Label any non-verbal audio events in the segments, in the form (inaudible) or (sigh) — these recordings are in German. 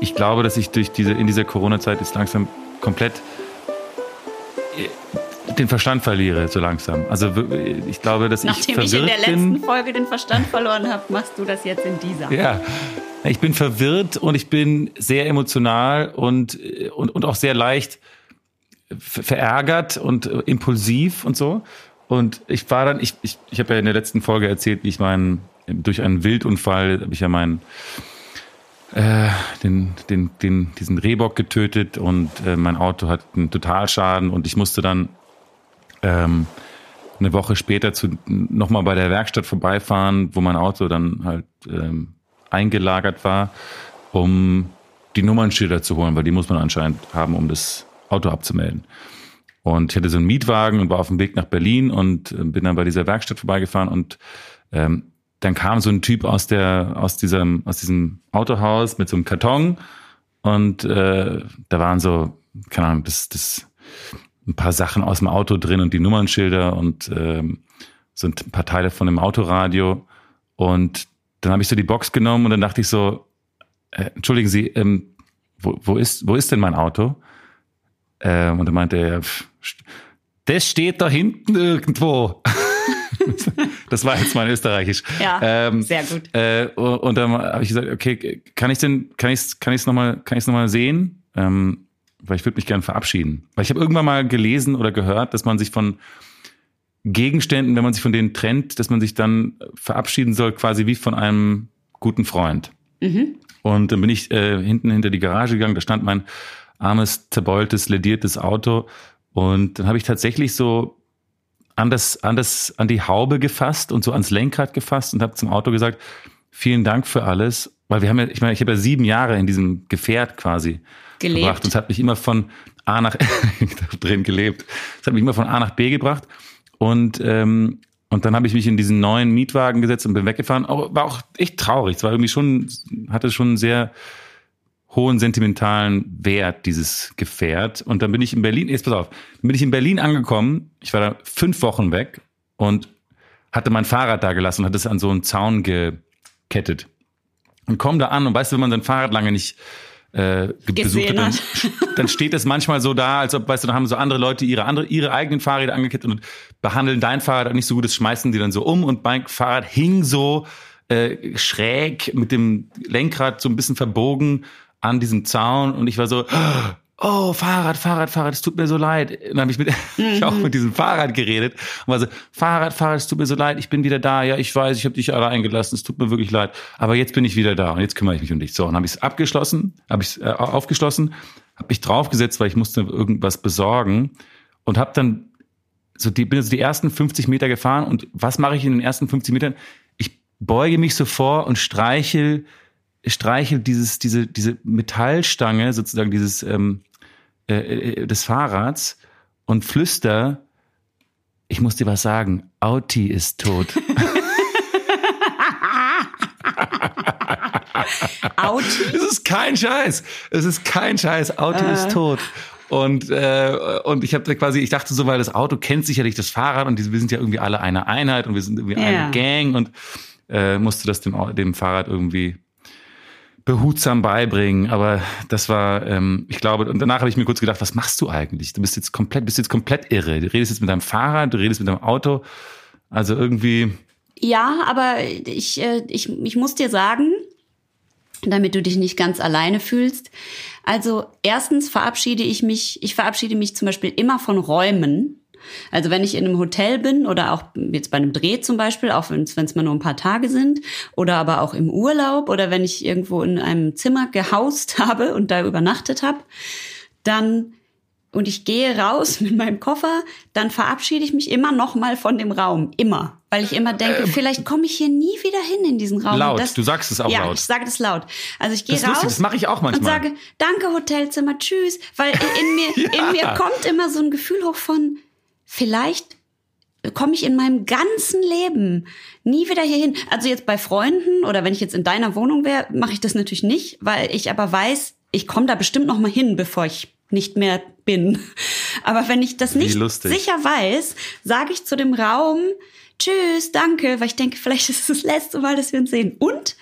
ich glaube, dass ich durch diese, in dieser Corona-Zeit jetzt langsam komplett den Verstand verliere, so langsam. Also ich glaube, dass Nachdem ich verwirrt ich in der letzten bin. Folge den Verstand verloren habe, machst du das jetzt in dieser. Ja, ich bin verwirrt und ich bin sehr emotional und, und, und auch sehr leicht verärgert und impulsiv und so. Und ich war dann, ich, ich, ich habe ja in der letzten Folge erzählt, wie ich meinen, durch einen Wildunfall habe ich ja meinen äh, den, den, den, diesen Rehbock getötet und äh, mein Auto hat einen Totalschaden und ich musste dann ähm, eine Woche später zu nochmal bei der Werkstatt vorbeifahren, wo mein Auto dann halt ähm, eingelagert war, um die Nummernschilder zu holen, weil die muss man anscheinend haben, um das Auto abzumelden. Und ich hatte so einen Mietwagen und war auf dem Weg nach Berlin und äh, bin dann bei dieser Werkstatt vorbeigefahren und ähm, dann kam so ein Typ aus der aus diesem aus diesem Autohaus mit so einem Karton und äh, da waren so keine Ahnung das das ein paar Sachen aus dem Auto drin und die Nummernschilder und ähm, so ein paar Teile von dem Autoradio. Und dann habe ich so die Box genommen und dann dachte ich so äh, entschuldigen Sie ähm, wo, wo ist wo ist denn mein Auto? Ähm, und dann meinte er pff, das steht da hinten irgendwo (laughs) (laughs) das war jetzt mein Österreichisch. Ja, ähm, sehr gut. Äh, und dann habe ich gesagt, okay, kann ich denn, kann ich, kann ich es nochmal, kann ich es nochmal sehen? Ähm, weil ich würde mich gerne verabschieden. Weil ich habe irgendwann mal gelesen oder gehört, dass man sich von Gegenständen, wenn man sich von denen trennt, dass man sich dann verabschieden soll, quasi wie von einem guten Freund. Mhm. Und dann bin ich äh, hinten hinter die Garage gegangen, da stand mein armes, zerbeultes, lediertes Auto. Und dann habe ich tatsächlich so an das, an das, an die Haube gefasst und so ans Lenkrad gefasst und habe zum Auto gesagt, vielen Dank für alles, weil wir haben ja, ich meine, ich habe ja sieben Jahre in diesem Gefährt quasi Gelebt. gebracht und es hat mich immer von A nach (laughs) drin gelebt. Es hat mich immer von A nach B gebracht und ähm, und dann habe ich mich in diesen neuen Mietwagen gesetzt und bin weggefahren. Auch, war auch echt traurig. Es war irgendwie schon, hatte schon sehr hohen sentimentalen Wert, dieses Gefährt. Und dann bin ich in Berlin, jetzt pass auf, dann bin ich in Berlin angekommen. Ich war da fünf Wochen weg und hatte mein Fahrrad da gelassen und hatte es an so einen Zaun gekettet. Und komm da an und weißt du, wenn man sein Fahrrad lange nicht äh, besucht hat, dann, dann steht es manchmal so da, als ob, weißt du, da haben so andere Leute ihre andere, ihre eigenen Fahrräder angekettet und behandeln dein Fahrrad auch nicht so gut, das schmeißen die dann so um und mein Fahrrad hing so äh, schräg mit dem Lenkrad so ein bisschen verbogen an diesem Zaun und ich war so, oh, Fahrrad, Fahrrad, Fahrrad, es tut mir so leid. Und dann habe ich mit, (laughs) ich auch mit diesem Fahrrad geredet und war so, Fahrrad, Fahrrad, es tut mir so leid, ich bin wieder da. Ja, ich weiß, ich habe dich alle eingelassen, es tut mir wirklich leid. Aber jetzt bin ich wieder da und jetzt kümmere ich mich um dich. So, und habe ich es abgeschlossen, habe ich äh, aufgeschlossen, habe mich draufgesetzt, weil ich musste irgendwas besorgen und habe dann so die, bin so die ersten 50 Meter gefahren und was mache ich in den ersten 50 Metern? Ich beuge mich so vor und streichel streichelt dieses, diese, diese Metallstange, sozusagen dieses ähm, äh, äh, des Fahrrads und flüster, ich muss dir was sagen, Auti ist tot. (laughs) Auti? Es ist kein Scheiß. Es ist kein Scheiß. Auti äh. ist tot. Und, äh, und ich habe quasi, ich dachte so, weil das Auto kennt sicherlich das Fahrrad und wir sind ja irgendwie alle eine Einheit und wir sind irgendwie ja. eine Gang und äh, musste das dem, dem Fahrrad irgendwie behutsam beibringen. Aber das war, ähm, ich glaube, und danach habe ich mir kurz gedacht, was machst du eigentlich? Du bist jetzt komplett, bist jetzt komplett irre. Du redest jetzt mit deinem Fahrrad, du redest mit deinem Auto. Also irgendwie. Ja, aber ich, äh, ich, ich muss dir sagen, damit du dich nicht ganz alleine fühlst. Also erstens verabschiede ich mich, ich verabschiede mich zum Beispiel immer von Räumen. Also wenn ich in einem Hotel bin oder auch jetzt bei einem Dreh zum Beispiel, auch wenn es mal nur ein paar Tage sind, oder aber auch im Urlaub oder wenn ich irgendwo in einem Zimmer gehaust (laughs) habe und da übernachtet habe, dann und ich gehe raus (laughs) mit meinem Koffer, dann verabschiede ich mich immer noch mal von dem Raum, immer, weil ich immer denke, äh, vielleicht komme ich hier nie wieder hin in diesen Raum. Laut, das, du sagst es auch ja, laut. Ja, ich sage das laut. Also ich gehe das raus. Lustig, das mache ich auch manchmal. Und sage, danke Hotelzimmer, tschüss, weil in mir, (laughs) ja. in mir kommt immer so ein Gefühl hoch von, vielleicht komme ich in meinem ganzen Leben nie wieder hierhin. Also jetzt bei Freunden oder wenn ich jetzt in deiner Wohnung wäre, mache ich das natürlich nicht, weil ich aber weiß, ich komme da bestimmt noch mal hin, bevor ich nicht mehr bin. (laughs) Aber wenn ich das nicht sicher weiß, sage ich zu dem Raum, Tschüss, danke, weil ich denke, (laughs) vielleicht ist es das letzte Mal, dass wir uns sehen. Und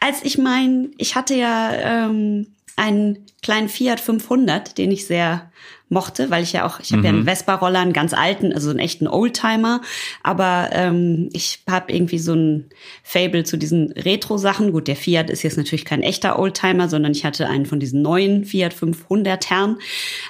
als ich mein, ich hatte ja ähm, einen kleinen Fiat 500, den ich sehr mochte, weil ich ja auch, ich habe mhm. ja einen Vespa-Roller, einen ganz alten, also einen echten Oldtimer, aber ähm, ich habe irgendwie so ein Fable zu diesen Retro-Sachen. Gut, der Fiat ist jetzt natürlich kein echter Oldtimer, sondern ich hatte einen von diesen neuen Fiat 500 Herren,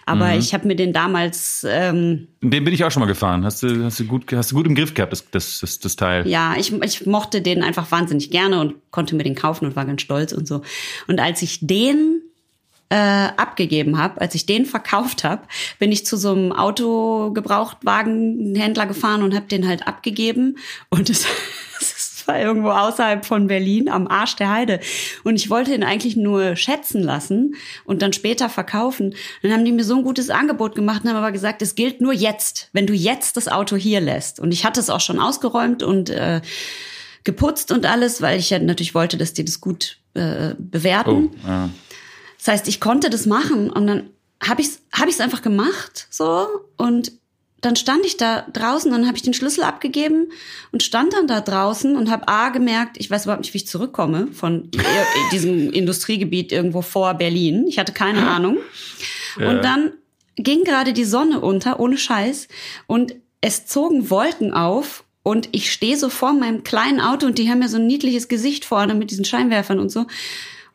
aber mhm. ich habe mir den damals... Ähm, den bin ich auch schon mal gefahren. Hast du, hast du, gut, hast du gut im Griff gehabt, das, das, das, das Teil? Ja, ich, ich mochte den einfach wahnsinnig gerne und konnte mir den kaufen und war ganz stolz und so. Und als ich den äh, abgegeben habe, als ich den verkauft habe, bin ich zu so einem Autogebrauchtwagenhändler gefahren und habe den halt abgegeben. Und es, (laughs) war irgendwo außerhalb von Berlin am Arsch der Heide. Und ich wollte ihn eigentlich nur schätzen lassen und dann später verkaufen. Dann haben die mir so ein gutes Angebot gemacht und haben aber gesagt, es gilt nur jetzt, wenn du jetzt das Auto hier lässt. Und ich hatte es auch schon ausgeräumt und äh, geputzt und alles, weil ich ja natürlich wollte, dass die das gut äh, bewerten. Oh, ja. Das heißt, ich konnte das machen und dann habe ich es hab ich's einfach gemacht so und dann stand ich da draußen, dann habe ich den Schlüssel abgegeben und stand dann da draußen und habe A gemerkt, ich weiß überhaupt nicht, wie ich zurückkomme von (laughs) diesem Industriegebiet irgendwo vor Berlin. Ich hatte keine (laughs) Ahnung. Ja. Und dann ging gerade die Sonne unter, ohne Scheiß, und es zogen Wolken auf und ich stehe so vor meinem kleinen Auto und die haben ja so ein niedliches Gesicht vorne mit diesen Scheinwerfern und so.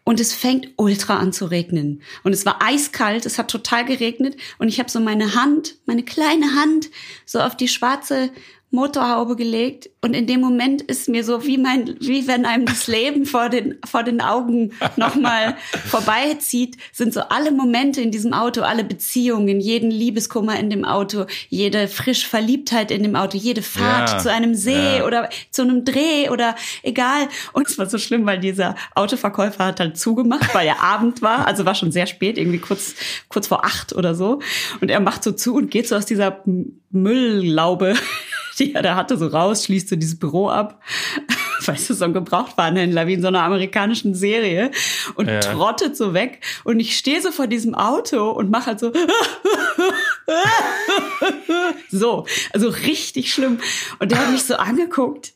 Und es fängt ultra an zu regnen. Und es war eiskalt, es hat total geregnet. Und ich habe so meine Hand, meine kleine Hand, so auf die schwarze Motorhaube gelegt und in dem Moment ist mir so wie mein, wie wenn einem das Leben (laughs) vor den, vor den Augen nochmal vorbeizieht, sind so alle Momente in diesem Auto, alle Beziehungen, jeden Liebeskummer in dem Auto, jede frisch Verliebtheit in dem Auto, jede Fahrt ja, zu einem See ja. oder zu einem Dreh oder egal. Und es war so schlimm, weil dieser Autoverkäufer hat halt zugemacht, weil ja Abend war, also war schon sehr spät, irgendwie kurz, kurz vor acht oder so. Und er macht so zu und geht so aus dieser Mülllaube die er da hatte, so raus, schließt so dieses Büro ab. (laughs) Weißt du, so ein Gebrauchtwarenhändler wie in so einer amerikanischen Serie und ja. trottet so weg. Und ich stehe so vor diesem Auto und mache halt so (laughs) so, also richtig schlimm. Und der hat mich so angeguckt.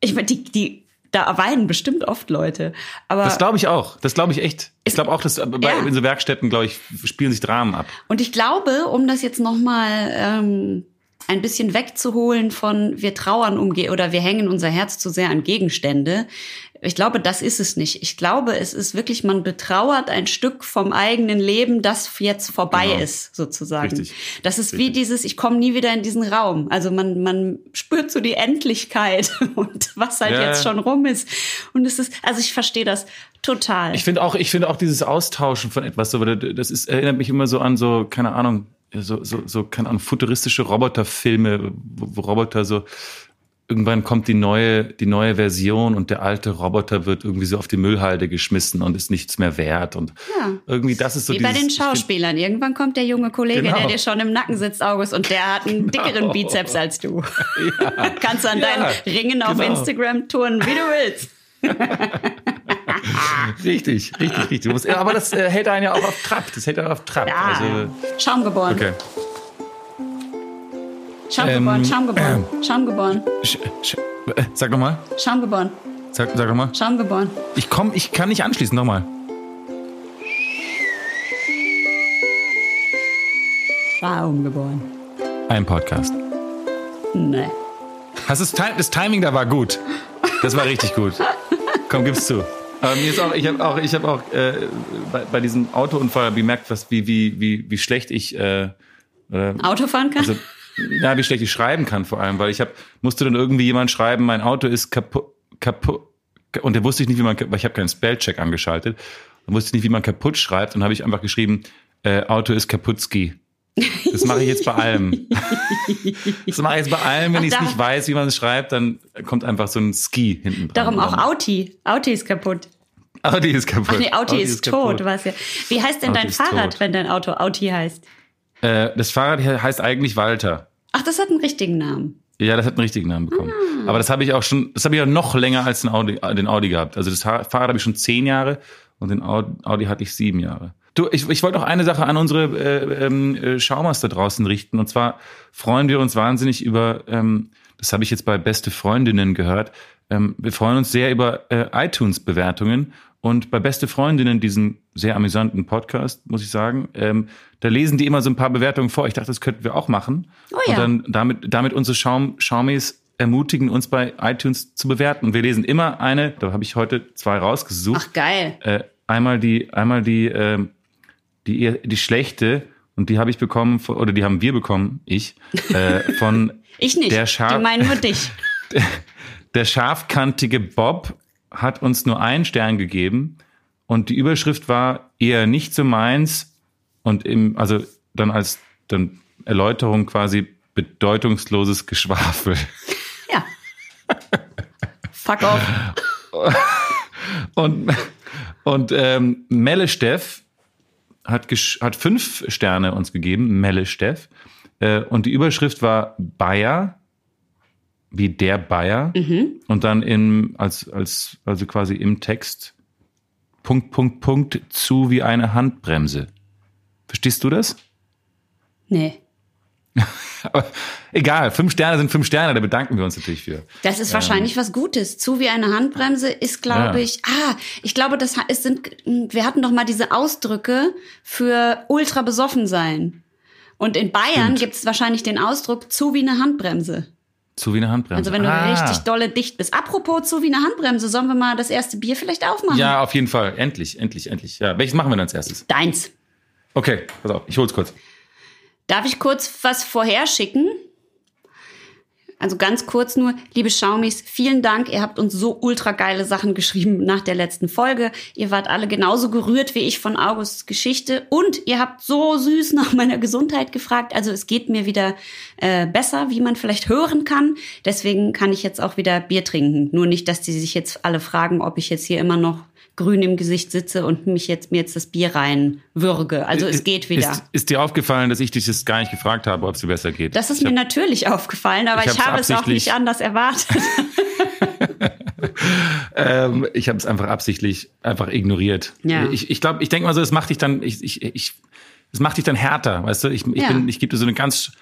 Ich meine, die, die, da weinen bestimmt oft Leute. Aber das glaube ich auch. Das glaube ich echt. Ich glaube auch, dass bei, ja. in so Werkstätten, glaube ich, spielen sich Dramen ab. Und ich glaube, um das jetzt noch mal ähm, ein bisschen wegzuholen von wir trauern um oder wir hängen unser Herz zu sehr an Gegenstände. Ich glaube, das ist es nicht. Ich glaube, es ist wirklich, man betrauert ein Stück vom eigenen Leben, das jetzt vorbei genau. ist, sozusagen. Richtig. Das ist Richtig. wie dieses, ich komme nie wieder in diesen Raum. Also man, man spürt so die Endlichkeit (laughs) und was halt ja. jetzt schon rum ist. Und es ist, also ich verstehe das total. Ich finde auch, ich finde auch dieses Austauschen von etwas, so, das ist, erinnert mich immer so an so, keine Ahnung, so, so, so keine Ahnung, futuristische Roboterfilme, wo, wo Roboter so irgendwann kommt die neue, die neue Version und der alte Roboter wird irgendwie so auf die Müllhalde geschmissen und ist nichts mehr wert. Und ja. irgendwie das ist so Wie dieses, bei den Schauspielern. Irgendwann kommt der junge Kollege, genau. der dir schon im Nacken sitzt, August, und der hat einen genau. dickeren Bizeps als du. (laughs) Ja. Kannst du an ja. deinen Ringen auf genau. Instagram touren, wie du willst. (laughs) (laughs) richtig, richtig, richtig. aber das äh, hält einen ja auch auf Trab. Das hält einen auf Trab. Ja, also, Schaumgeboren. Okay. Schaumgeboren, ähm, Schaumgeboren, äh, Schaumgeboren. Sch, sch, äh, sag nochmal. Schaumgeboren. Sag, sag nochmal. Schaumgeboren. Ich komm, ich kann nicht anschließen, nochmal. Schaumgeboren. Ein Podcast. Nee. Hast das, das Timing da war gut. Das war richtig gut. Komm, gib's zu. Aber mir ist auch, ich habe auch, ich habe auch äh, bei, bei diesem Autounfall bemerkt, was wie wie wie wie schlecht ich äh, äh, Autofahren kann. Also, ja, wie schlecht ich schreiben kann vor allem, weil ich habe musste dann irgendwie jemand schreiben, mein Auto ist kaputt kaputt und der wusste ich nicht, wie man, weil ich habe keinen Spellcheck angeschaltet, dann wusste ich nicht, wie man kaputt schreibt und habe ich einfach geschrieben, äh, Auto ist kaputtski. Das mache ich jetzt bei allem. (laughs) Das mache ich jetzt bei allem, wenn ich es nicht weiß, wie man es schreibt, dann kommt einfach so ein Ski hinten dran. Darum auch Auti. Auti ist kaputt. Audi ist kaputt. Ach nee, Auti, Audi ist, ist tot, weißt ja. Wie heißt denn Audi dein Fahrrad, tot. wenn dein Auto Audi heißt? Äh, das Fahrrad heißt eigentlich Walter. Ach, das hat einen richtigen Namen. Ja, das hat einen richtigen Namen bekommen. Ah. Aber das habe ich auch schon, das habe ich ja noch länger als den Audi, den Audi gehabt. Also das Fahrrad habe ich schon zehn Jahre und den Audi hatte ich sieben Jahre. Du, ich, ich wollte noch eine Sache an unsere äh, ähm, äh, Schaumers da draußen richten. Und zwar freuen wir uns wahnsinnig über, ähm, das habe ich jetzt bei Beste Freundinnen gehört, Ähm, wir freuen uns sehr über äh, iTunes-Bewertungen und bei Beste Freundinnen, diesen sehr amüsanten Podcast, muss ich sagen, ähm, da lesen die immer so ein paar Bewertungen vor. Ich dachte, das könnten wir auch machen. Oh ja. Und dann damit, damit unsere Schaum, Schaumis ermutigen, uns bei iTunes zu bewerten. Und wir lesen immer eine, da habe ich heute zwei rausgesucht. Ach, geil. Äh, einmal die, einmal die, ähm, die, die schlechte, und die habe ich bekommen, oder die haben wir bekommen, ich, äh, von (laughs) Ich nicht. Der Schaf- Die meinen nur dich. (laughs) der scharfkantige Bob hat uns nur einen Stern gegeben und die Überschrift war eher nicht so meins und im, also dann als dann Erläuterung quasi bedeutungsloses Geschwafel. Ja. Fuck off. Und, und ähm, Melle Steff hat, hat fünf Sterne uns gegeben, Melle Steff. Äh, und die Überschrift war Bayer, wie der Bayer. Und dann in, als, als, also quasi im Text Punkt, Punkt, Punkt zu wie eine Handbremse. Verstehst du das? Nee. (laughs) Aber egal, fünf Sterne sind fünf Sterne, da bedanken wir uns natürlich für. Das ist wahrscheinlich was Gutes. Zu wie eine Handbremse ist, glaube Ja. ich. Ah, ich glaube, das es sind. Wir hatten doch mal diese Ausdrücke für ultra besoffen sein. Und in Bayern gibt es wahrscheinlich den Ausdruck zu wie eine Handbremse. Zu wie eine Handbremse. Also wenn du Ah. richtig dolle dicht bist. Apropos zu wie eine Handbremse, sollen wir mal das erste Bier vielleicht aufmachen? Ja, auf jeden Fall. Endlich, endlich, endlich. Ja, welches machen wir dann als erstes? Deins. Okay, pass auf, ich hol's kurz. Darf ich kurz was vorherschicken? Also ganz kurz nur, liebe Schaumis, vielen Dank. Ihr habt uns so ultra geile Sachen geschrieben nach der letzten Folge. Ihr wart alle genauso gerührt wie ich von Augusts Geschichte und ihr habt so süß nach meiner Gesundheit gefragt. Also es geht mir wieder äh, besser, wie man vielleicht hören kann. Deswegen kann ich jetzt auch wieder Bier trinken. Nur nicht, dass die sich jetzt alle fragen, ob ich jetzt hier immer noch grün im Gesicht sitze und mich jetzt mir jetzt das Bier rein würge. Also es geht wieder. Ist, ist dir aufgefallen, dass ich dich das gar nicht gefragt habe, ob es dir besser geht? Das ist Ich mir hab- natürlich aufgefallen, aber ich ich, habe es auch nicht anders erwartet. (laughs) Ähm, ich habe es einfach absichtlich einfach ignoriert. Ja. Ich, ich glaube, ich denke mal so, es macht dich dann, ich, ich, ich, es macht dich dann härter, weißt du? Ich, ich Ja. bin, ich gebe dir so eine ganz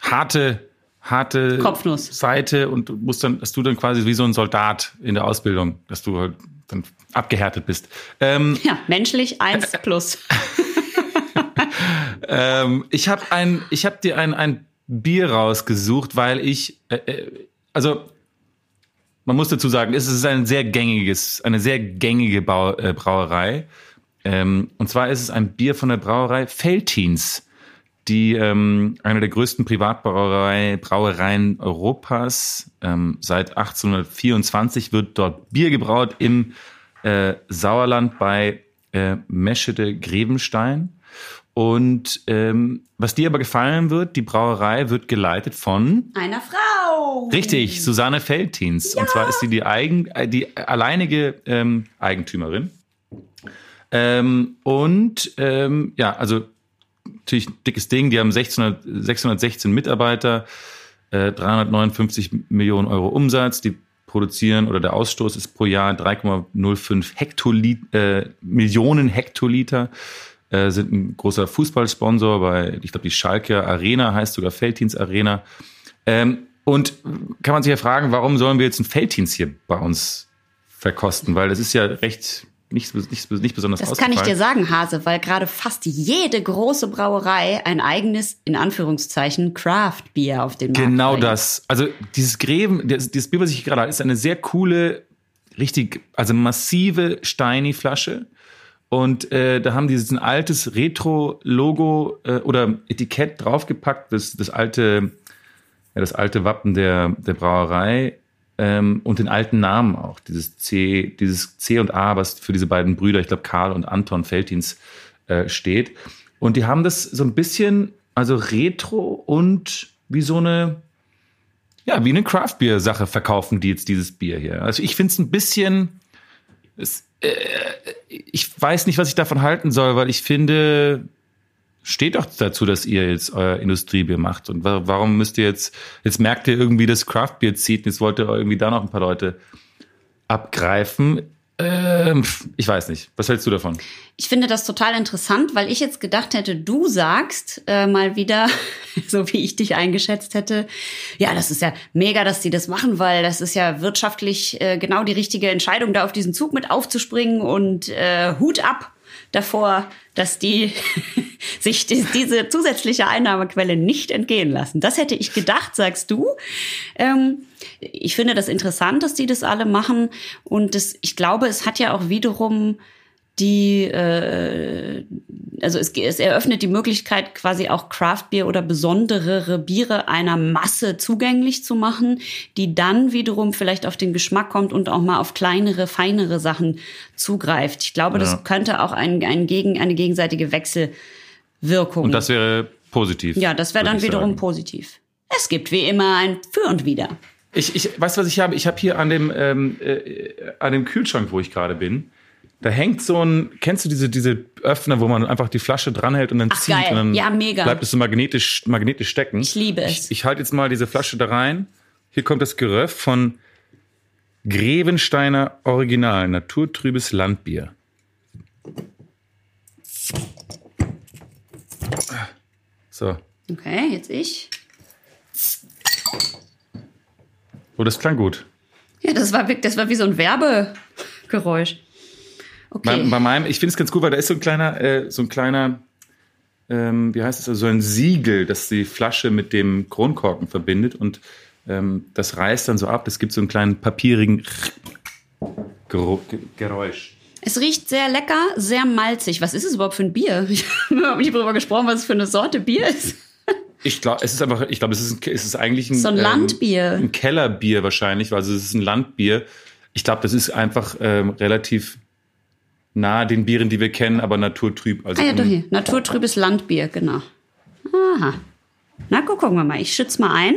harte, harte Kopfnuss. Seite und du musst dann, dass du dann quasi wie so ein Soldat in der Ausbildung, dass du halt dann abgehärtet bist. Ähm, ja, menschlich eins plus. (laughs) Ähm, ich habe ein, ich habe dir ein, ein Bier rausgesucht, weil ich, äh, äh, also man muss dazu sagen, es ist ein sehr gängiges, eine sehr gängige äh, Brauerei. Ähm, und zwar ist es ein Bier von der Brauerei Feltins, die ähm, eine der größten Privatbrauerei, Brauereien Europas. Ähm, seit 1824 wird dort Bier gebraut im äh, Sauerland bei äh, Meschede Grevenstein. Und ähm, was dir aber gefallen wird, die Brauerei wird geleitet von Einer Frau. Richtig, Susanne Feltins. Und zwar ist sie die, eigen, äh, die alleinige ähm, Eigentümerin. Ähm, und ähm, ja, also natürlich ein dickes Ding. Die haben 1600, 616 Mitarbeiter, äh, 359 Millionen Euro Umsatz. Die produzieren oder der Ausstoß ist pro Jahr 3,05 Hektoliter, äh, Millionen Hektoliter. Äh, sind ein großer Fußballsponsor bei, ich glaube, die Schalke Arena heißt sogar Feltins Arena. Ähm, und kann man sich ja fragen, warum sollen wir jetzt ein Felddienst hier bei uns verkosten? Weil das ist ja recht nicht, nicht, nicht besonders Das kann ich dir sagen, Hase, weil gerade fast jede große Brauerei ein eigenes, in Anführungszeichen, Craft-Bier auf den Markt Genau bringt. das. Also dieses Greven, das, dieses Bier, was ich gerade habe, ist eine sehr coole, richtig, also massive Steini-Flasche. Und äh, da haben die ein altes Retro-Logo äh, oder Etikett draufgepackt, das, das alte, ja, das alte Wappen der, der Brauerei ähm, und den alten Namen auch. Dieses C, dieses C und A, was für diese beiden Brüder, ich glaube Karl und Anton Feltins, äh, steht. Und die haben das so ein bisschen, also Retro und wie so eine, ja, wie eine Craft-Bier-Sache verkaufen die jetzt dieses Bier hier. Also ich finde es ein bisschen, es, äh, ich weiß nicht, was ich davon halten soll, weil ich finde, steht doch dazu, dass ihr jetzt euer Industriebier macht. Und wa- warum müsst ihr jetzt, jetzt merkt ihr irgendwie, dass Craftbier zieht und jetzt wollt ihr irgendwie da noch ein paar Leute abgreifen. Ähm, ich weiß nicht. Was hältst du davon? Ich finde das total interessant, weil ich jetzt gedacht hätte, du sagst äh, mal wieder, (laughs) so wie ich dich eingeschätzt hätte, ja, das ist ja mega, dass die das machen, weil das ist ja wirtschaftlich äh, genau die richtige Entscheidung, da auf diesen Zug mit aufzuspringen und äh, Hut ab davor, dass die (laughs) sich die, diese zusätzliche Einnahmequelle nicht entgehen lassen. Das hätte ich gedacht, sagst du. Ähm, ich finde das interessant, dass die das alle machen. Und das, ich glaube, es hat ja auch wiederum die, äh, also es, es eröffnet die Möglichkeit, quasi auch Craftbier oder besondere Biere einer Masse zugänglich zu machen, die dann wiederum vielleicht auf den Geschmack kommt und auch mal auf kleinere, feinere Sachen zugreift. Ich glaube, ja. das könnte auch ein, ein gegen, eine gegenseitige Wechselwirkung. Und das wäre positiv. Ja, das wäre dann wiederum sagen. positiv. Es gibt wie immer ein Für und Wider. Ich, ich weißt du, was ich habe? Ich habe hier an dem, ähm, äh, an dem Kühlschrank, wo ich gerade bin, da hängt so ein, kennst du diese, diese Öffner, wo man einfach die Flasche dranhält und dann Ach, zieht geil. und dann ja, mega. bleibt es so magnetisch, magnetisch stecken. Ich liebe es. Ich, ich halte jetzt mal diese Flasche da rein. Hier kommt das Geröff von Grevensteiner Original, naturtrübes Landbier. So. Okay, jetzt ich. Oh, das klang gut. Ja, das war, das war wie so ein Werbegeräusch. Okay. Bei, bei meinem, ich finde es ganz gut, weil da ist so ein kleiner, äh, so ein kleiner, ähm, wie heißt es, also so ein Siegel, das die Flasche mit dem Kronkorken verbindet und ähm, das reißt dann so ab. Es gibt so einen kleinen papierigen Geräusch. Es riecht sehr lecker, sehr malzig. Was ist es überhaupt für ein Bier? (laughs) Ich habe nicht darüber gesprochen, was es für eine Sorte Bier ist. Ich glaube, es ist einfach, ich glaube, es ist, es ist eigentlich ein, so ein Landbier. Ähm, ein Kellerbier wahrscheinlich, also es ist ein Landbier. Ich glaube, das ist einfach ähm, relativ nah den Bieren, die wir kennen, aber naturtrüb. Also ah ja, doch hier. Naturtrübes Landbier, genau. Aha. Na, gucken wir mal. Ich schütze mal ein.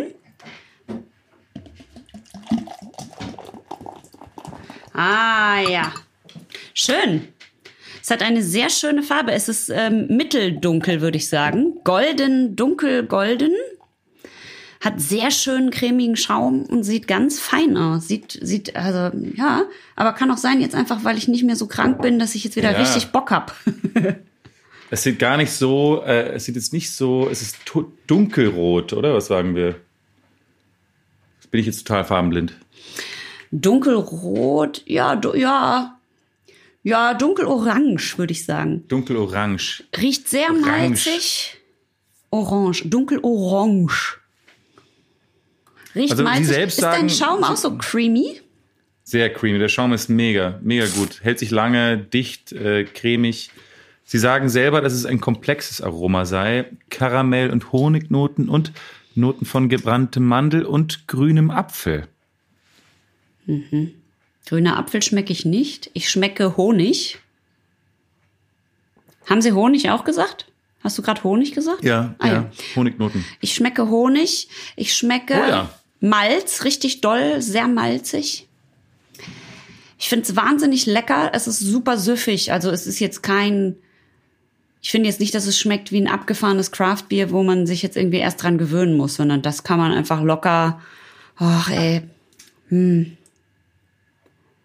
Ah ja. Schön. Es hat eine sehr schöne Farbe. Es ist ähm, mitteldunkel, würde ich sagen. Golden, dunkel, golden hat sehr schönen cremigen Schaum und sieht ganz fein aus. Sieht, sieht, also, ja, aber kann auch sein, jetzt einfach, weil ich nicht mehr so krank bin, dass ich jetzt wieder ja. richtig Bock hab. (laughs) es sieht gar nicht so, äh, es sieht jetzt nicht so, es ist dunkelrot, oder? Was sagen wir? Bin ich jetzt total farbenblind. Dunkelrot, ja, ja. Ja, dunkelorange, würde ich sagen. Dunkelorange. Riecht sehr Orange. malzig. Orange, dunkelorange. Riecht also malzig. Selbst ist sagen, dein Schaum auch so creamy? Sehr creamy. Der Schaum ist mega, mega gut. Hält sich lange, dicht, äh, cremig. Sie sagen selber, dass es ein komplexes Aroma sei. Karamell- und Honignoten und Noten von gebranntem Mandel und grünem Apfel. Mhm. Grüner Apfel schmecke ich nicht. Ich schmecke Honig. Haben Sie Honig auch gesagt? Hast du gerade Honig gesagt? Ja, ah, ja, ja, Honignoten. Ich schmecke Honig. Ich schmecke. Oh ja. Malz, richtig doll, sehr malzig. Ich finde es wahnsinnig lecker. Es ist super süffig. Also es ist jetzt kein. Ich finde jetzt nicht, dass es schmeckt wie ein abgefahrenes Craftbier, wo man sich jetzt irgendwie erst dran gewöhnen muss, sondern das kann man einfach locker. Ach ey. Hm.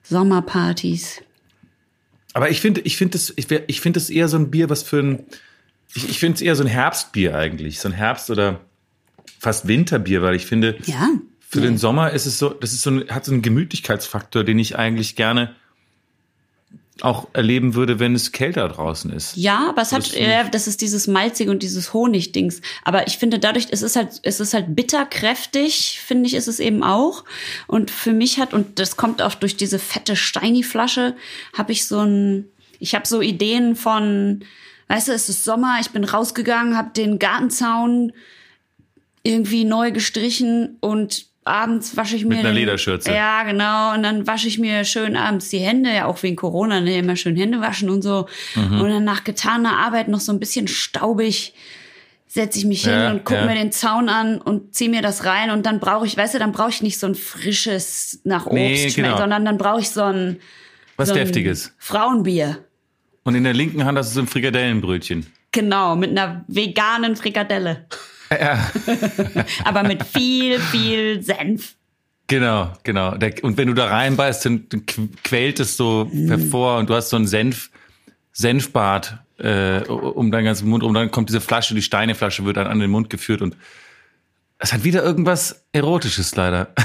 Sommerpartys. Aber ich finde, ich finde das, ich, ich finde das eher so ein Bier, was für ein, ich, ich finde es eher so ein Herbstbier eigentlich, so ein Herbst- oder fast Winterbier, weil ich finde, ja. für ja. den Sommer ist es so, das ist so ein, hat so einen Gemütlichkeitsfaktor, den ich eigentlich gerne auch erleben würde, wenn es kälter draußen ist. Ja, aber es hat, ja, das ist dieses malzige und dieses Honigdings. Aber ich finde dadurch, es ist halt, es ist halt bitterkräftig, finde ich, ist es eben auch. Und für mich hat, und das kommt auch durch diese fette Steini-Flasche, habe ich so ein, ich habe so Ideen von, weißt du, es ist Sommer, ich bin rausgegangen, habe den Gartenzaun irgendwie neu gestrichen und abends wasche ich mir. Mit einer Lederschürze. Ja, genau. Und dann wasche ich mir schön abends die Hände, ja auch wegen Corona, ne, immer schön Hände waschen und so. Mhm. Und dann nach getaner Arbeit noch so ein bisschen staubig setze ich mich ja, hin und gucke ja. mir den Zaun an und ziehe mir das rein und dann brauche ich, weißt du, dann brauche ich nicht so ein frisches nach Obst nee, genau. sondern dann brauche ich so ein was so deftiges Frauenbier. Und in der linken Hand hast du so ein Frikadellenbrötchen. Genau, mit einer veganen Frikadelle. Ja. (laughs) Aber mit viel, viel Senf. Genau, genau. Der, und wenn du da reinbeißt, dann quält es so mm. hervor und du hast so ein Senf, Senfbad äh, um deinen ganzen Mund und dann kommt diese Flasche, die Steineflasche wird dann an den Mund geführt und es hat wieder irgendwas Erotisches leider. (laughs)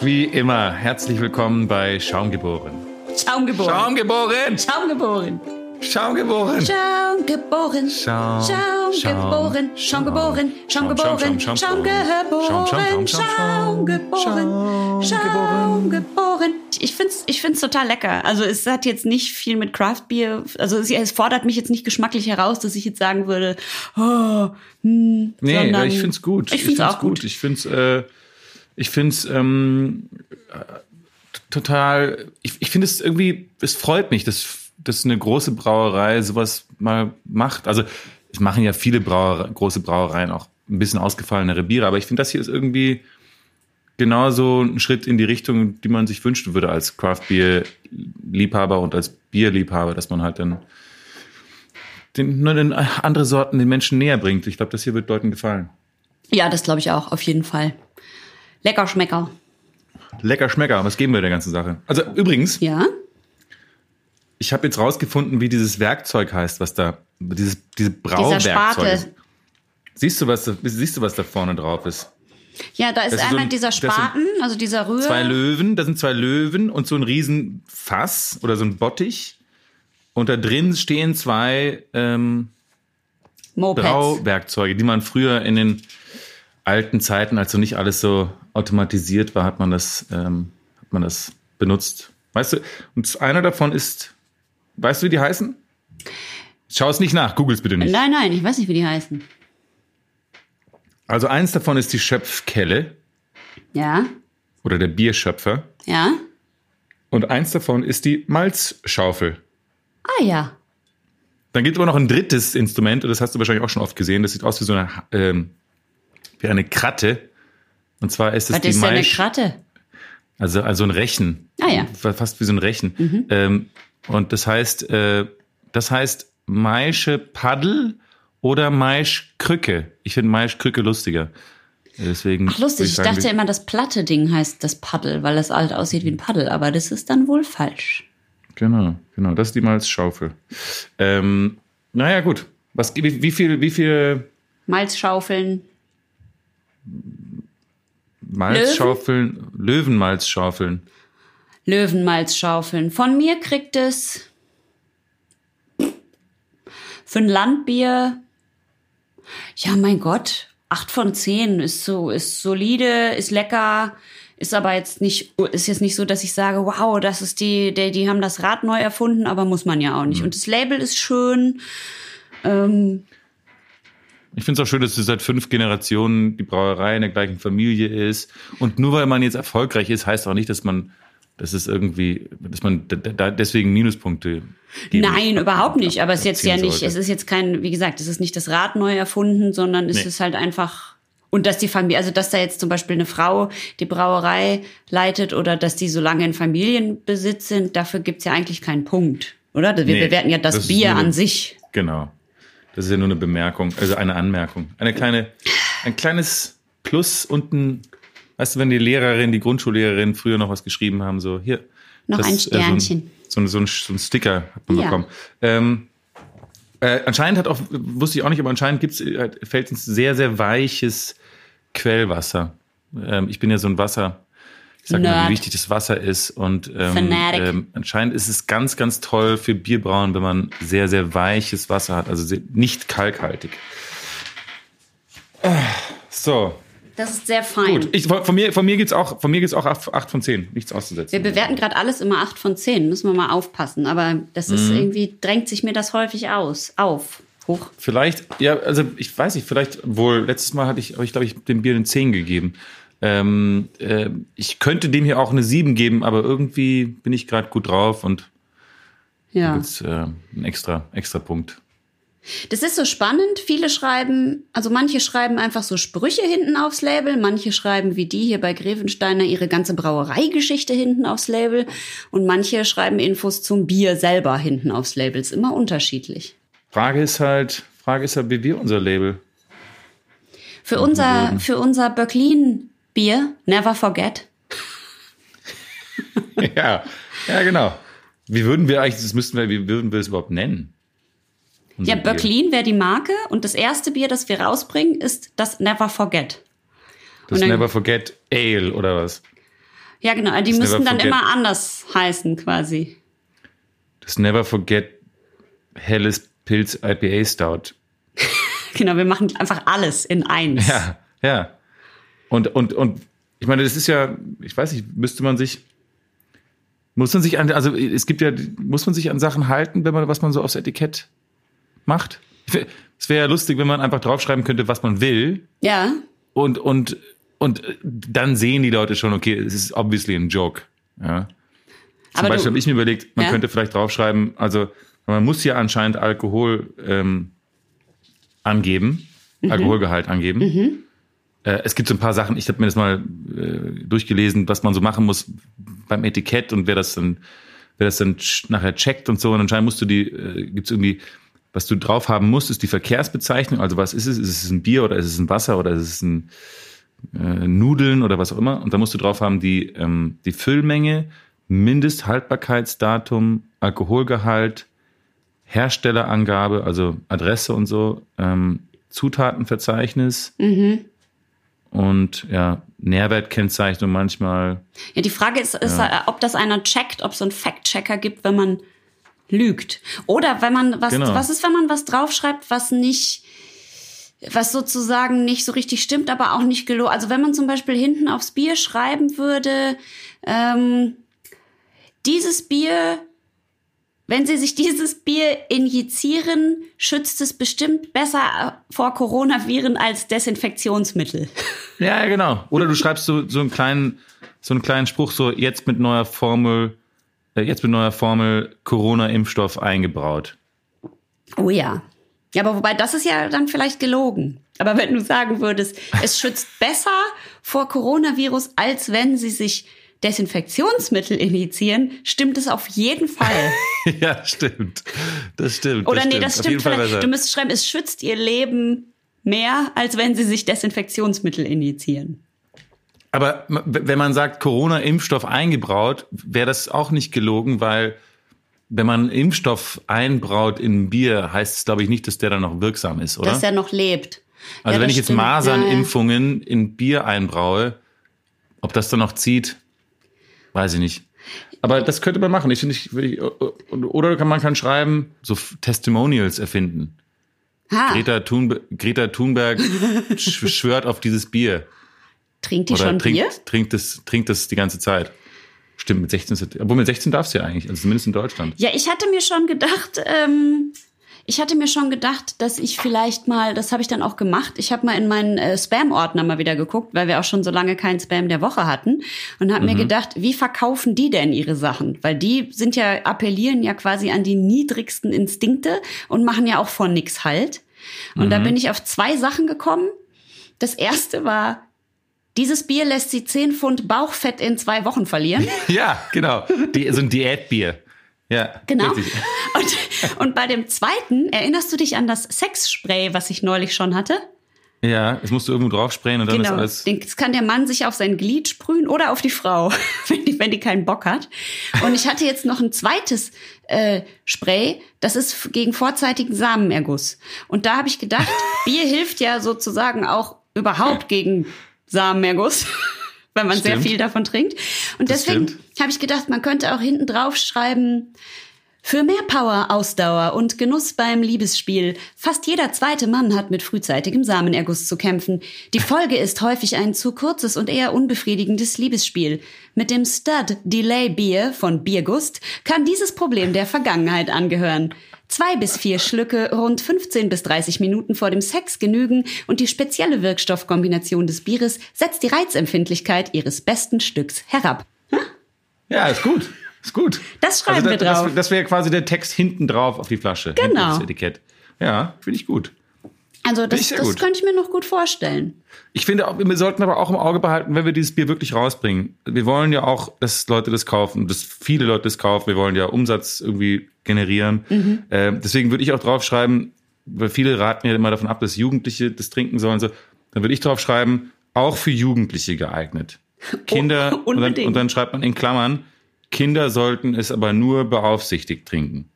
Wie immer, herzlich willkommen bei Schaumgeboren. Schaumgeboren. Schaumgeboren. Schaumgeboren. Schaumgeboren. Schaumgeboren. Schaum. Schaumgeboren. Schaumgeboren. Schaumgeboren. Schaumgeboren. Schaumgeboren. Schaumgeboren. Ich find's, ich find's total lecker. Also es hat jetzt nicht viel mit Craft Beer, also es fordert mich jetzt nicht geschmacklich heraus, dass ich jetzt sagen würde, oh, hm, Nee, sondern ich find's gut. Ich find's, auch gut. Ich find's, äh, ich find's, ähm, total, ich, ich finde es irgendwie, es freut mich, dass dass eine große Brauerei sowas mal macht. Also es machen ja viele Brauere, große Brauereien auch ein bisschen ausgefallenere Biere, aber ich finde, das hier ist irgendwie genauso ein Schritt in die Richtung, die man sich wünschen würde als Craft Beer Liebhaber und als Bierliebhaber, dass man halt dann den, nur den andere Sorten den Menschen näher bringt. Ich glaube, das hier wird Leuten gefallen. Ja, das glaube ich auch, auf jeden Fall. Lecker Schmecker. Lecker Schmecker, was geben wir der ganzen Sache? Also übrigens, ja? Ich habe jetzt rausgefunden, wie dieses Werkzeug heißt, was da, dieses, diese Brauwerkzeug. Siehst du, was siehst du, was da vorne drauf ist? Ja, da ist das einmal so ein, dieser Spaten, also dieser Rühr. Zwei Löwen, da sind zwei Löwen und so ein Riesenfass oder so ein Bottich. Und da drin stehen zwei ähm, Brauwerkzeuge, die man früher in den alten Zeiten, als so nicht alles so automatisiert war, hat man das, ähm, hat man das benutzt. Weißt du, und einer davon ist Weißt du, wie die heißen? Schau es nicht nach, google es bitte nicht. Nein, nein, ich weiß nicht, wie die heißen. Also eins davon ist die Schöpfkelle. Ja. Oder der Bierschöpfer. Ja. Und eins davon ist die Malzschaufel. Ah ja. Dann gibt es aber noch ein drittes Instrument, und das hast du wahrscheinlich auch schon oft gesehen. Das sieht aus wie so eine, ähm, wie eine Kratte. Und zwar ist es Was die ist denn eine Kratte? Also, also ein Rechen. Ah ja. Fast wie so ein Rechen. Mhm. Ähm, und das heißt, äh, das heißt Maische Paddel oder Maischkrücke. Ich finde Maischkrücke lustiger. Deswegen Ach, lustig. Ich, sagen, dachte immer, das platte Ding heißt das Paddel, weil es halt aussieht wie ein Paddel. Aber das ist dann wohl falsch. Genau, genau. Das ist die Malzschaufel. Ähm, naja, gut. Was, wie, wie viel, wie viel? Malzschaufeln. Malzschaufeln, Löwen? Löwenmalzschaufeln. Löwenmalzschaufeln. Von mir kriegt es für ein Landbier, ja, mein Gott, acht von zehn ist so, ist solide, ist lecker, ist aber jetzt nicht, ist jetzt nicht so, dass ich sage, wow, das ist die, die, die haben das Rad neu erfunden, aber muss man ja auch nicht. Mhm. Und das Label ist schön. Ähm, ich finde es auch schön, dass seit fünf Generationen die Brauerei in der gleichen Familie ist. Und nur weil man jetzt erfolgreich ist, heißt auch nicht, dass man das ist irgendwie, dass man da deswegen Minuspunkte Nein, überhaupt nicht. Aber es ist jetzt ja nicht, sollte. es ist jetzt kein, wie gesagt, es ist nicht das Rad neu erfunden, sondern es nee. ist halt einfach, und dass die Familie, also dass da jetzt zum Beispiel eine Frau die Brauerei leitet oder dass die so lange in Familienbesitz sind, dafür gibt's ja eigentlich keinen Punkt, oder? Wir nee, bewerten ja das, das Bier an sich. Genau. Das ist ja nur eine Bemerkung, also eine Anmerkung. Eine kleine, ein kleines Plus und ein Weißt du, wenn die Lehrerin, die Grundschullehrerin früher noch was geschrieben haben, so hier. Noch das, ein Sternchen. Äh, so, ein, so, ein, so, ein, Sticker hat man ja. bekommen. Ähm, äh, anscheinend hat auch, wusste ich auch nicht, aber anscheinend gibt's, äh, fällt ins sehr, sehr weiches Quellwasser. Ähm, ich bin ja so ein Wasser, ich sag Nerd. mal, wie wichtig das Wasser ist. Und ähm, ähm, anscheinend ist es ganz, ganz toll für Bierbrauen, wenn man sehr, sehr weiches Wasser hat, also nicht kalkhaltig. Äh, so, das ist sehr fein. Gut, ich, von mir, von mir gibt es auch, von mir gibt's auch 8 von 10. Nichts auszusetzen. Wir bewerten gerade alles immer 8 von 10. Müssen wir mal aufpassen. Aber das ist mhm. irgendwie, drängt sich mir das häufig aus. Auf. Hoch. Vielleicht, ja, also ich weiß nicht, vielleicht wohl, letztes Mal hatte ich, ich glaube ich, dem Bier eine 10 gegeben. Ähm, äh, ich könnte dem hier auch eine 7 geben, aber irgendwie bin ich gerade gut drauf und ja. gibt's äh, einen extra, extra Punkt. Das ist so spannend. Viele schreiben, also manche schreiben einfach so Sprüche hinten aufs Label, manche schreiben wie die hier bei Grevensteiner ihre ganze Brauereigeschichte hinten aufs Label und manche schreiben Infos zum Bier selber hinten aufs Label. Ist immer unterschiedlich. Frage ist halt, Frage ist halt, wie wir unser Label Für unser, für unser Böcklin-Bier, Never Forget. (laughs) ja, ja, genau. Wie würden wir eigentlich, das müssten wir, wie würden wir es überhaupt nennen? Ja, Böcklin wäre die Marke und das erste Bier, das wir rausbringen, ist das Never Forget. Das dann- Never Forget Ale oder was? Ja, genau. Die Das müssten Never dann Forget. immer anders heißen, quasi. Das Never Forget Helles Pilz IPA Stout. (laughs) Genau, wir machen einfach alles in eins. Ja, ja. Und, und, und ich meine, das ist ja, ich weiß nicht, müsste man sich, muss man sich an, also es gibt ja, muss man sich an Sachen halten, wenn man, was man so aufs Etikett macht? Es wäre ja lustig, wenn man einfach draufschreiben könnte, was man will Ja. und, und, und dann sehen die Leute schon, okay, es ist obviously ein Joke. Ja. Zum Aber Beispiel habe ich mir überlegt, man Ja. könnte vielleicht draufschreiben, also man muss ja anscheinend Alkohol ähm, angeben, Mhm. Alkoholgehalt angeben. Äh, es gibt so ein paar Sachen, ich habe mir das mal äh, durchgelesen, was man so machen muss beim Etikett und wer das dann, wer das dann ch- nachher checkt und so. Und anscheinend musst du die, äh, gibt's irgendwie, was du drauf haben musst, ist die Verkehrsbezeichnung. Also was ist es? Ist es ein Bier oder ist es ein Wasser oder ist es ein äh, Nudeln oder was auch immer. Und da musst du drauf haben die, ähm, die Füllmenge, Mindesthaltbarkeitsdatum, Alkoholgehalt, Herstellerangabe, also Adresse und so, ähm, Zutatenverzeichnis und ja, Nährwertkennzeichnung manchmal. Ja, die Frage ist, ist äh, ob das einer checkt, ob es so einen Fact-Checker gibt, wenn man lügt. Oder wenn man was, Genau. was ist, wenn man was draufschreibt, was nicht, was sozusagen nicht so richtig stimmt, aber auch nicht gelogen. Also wenn man zum Beispiel hinten aufs Bier schreiben würde, ähm, dieses Bier, wenn Sie sich (laughs) dieses Bier injizieren, schützt es bestimmt besser vor Coronaviren als Desinfektionsmittel. Ja, genau. Oder du schreibst so, so einen kleinen, so einen kleinen Spruch, so jetzt mit neuer Formel, jetzt mit neuer Formel Corona-Impfstoff eingebraut. Oh ja. Ja, aber wobei, das ist ja dann vielleicht gelogen. Aber wenn du sagen würdest, es (laughs) schützt besser vor Coronavirus, als wenn sie sich Desinfektionsmittel injizieren, stimmt es auf jeden Fall. (laughs) ja, stimmt. Das stimmt. Oder das nee, stimmt. das stimmt vielleicht. Du müsstest schreiben, es schützt ihr Leben mehr, als wenn sie sich Desinfektionsmittel injizieren. Aber wenn man sagt, Corona-Impfstoff eingebraut, wäre das auch nicht gelogen, weil wenn man Impfstoff einbraut in Bier, heißt es, glaube ich, nicht, dass der dann noch wirksam ist, oder? Dass er noch lebt. also Ja, wenn ich jetzt stimmt. Masernimpfungen in Bier einbraue, ob das dann noch zieht, weiß ich nicht. Aber das könnte man machen. Ich finde, ich, ich- oder kann man kann schreiben, so Testimonials erfinden. Ha, Greta, Thunbe Greta Thunberg (laughs) sch- schwört auf dieses Bier. Trinkt die Oder schon trinkt, Bier? trinkt das, trinkt das die ganze Zeit. Stimmt, mit 16, ist- obwohl mit 16 darfst du ja eigentlich, also zumindest in Deutschland. Ja, ich hatte mir schon gedacht, ähm, ich hatte mir schon gedacht, dass ich vielleicht mal, das habe ich dann auch gemacht, ich habe mal in meinen äh, Spam-Ordner mal wieder geguckt, weil wir auch schon so lange keinen Spam der Woche hatten und habe mir gedacht, wie verkaufen die denn ihre Sachen? Weil die sind ja, appellieren ja quasi an die niedrigsten Instinkte und machen ja auch vor nix halt. Und da bin ich auf zwei Sachen gekommen. Das erste war, dieses Bier lässt sie 10 Pfund Bauchfett in zwei Wochen verlieren. (laughs) Ja, genau. Die, so ein Diätbier. Ja, Genau. Und, und bei dem zweiten, erinnerst du dich an das Sexspray, was ich neulich schon hatte? Ja, es musst du irgendwo drauf sprayen und dann Genau. ist alles. Das kann der Mann sich auf sein Glied sprühen oder auf die Frau, (laughs) wenn die, wenn die keinen Bock hat. Und ich hatte jetzt noch ein zweites äh, Spray, das ist gegen vorzeitigen Samenerguss. Und da habe ich gedacht, (laughs) Bier hilft ja sozusagen auch überhaupt gegen Samenerguss, (laughs) wenn man sehr Stimmt. viel davon trinkt. Und Das deswegen habe ich gedacht, man könnte auch hinten drauf schreiben, für mehr Power, Ausdauer und Genuss beim Liebesspiel. Fast jeder zweite Mann hat mit frühzeitigem Samenerguss zu kämpfen. Die Folge ist häufig ein zu kurzes und eher unbefriedigendes Liebesspiel. Mit dem Stud Delay Beer von Biergust kann dieses Problem der Vergangenheit angehören. Zwei bis vier Schlücke rund 15 bis 30 Minuten vor dem Sex genügen und die spezielle Wirkstoffkombination des Bieres setzt die Reizempfindlichkeit ihres besten Stücks herab. Ja, ist gut. Ist gut. Das schreiben also wir das, drauf. Das, das wäre quasi der Text hinten drauf auf die Flasche. Genau. Das Etikett. Ja, finde ich gut. Also das, das könnte ich mir noch gut vorstellen. Ich finde, auch, wir sollten aber auch im Auge behalten, wenn wir dieses Bier wirklich rausbringen. Wir wollen ja auch, dass Leute das kaufen, dass viele Leute das kaufen. Wir wollen ja Umsatz irgendwie generieren. Mhm. Ähm, deswegen würde ich auch draufschreiben, weil viele raten ja immer davon ab, dass Jugendliche das trinken sollen. So, dann würde ich drauf schreiben, auch für Jugendliche geeignet. (laughs) Kinder, Oh, und, dann, unbedingt. und dann schreibt man in Klammern, Kinder sollten es aber nur beaufsichtigt trinken.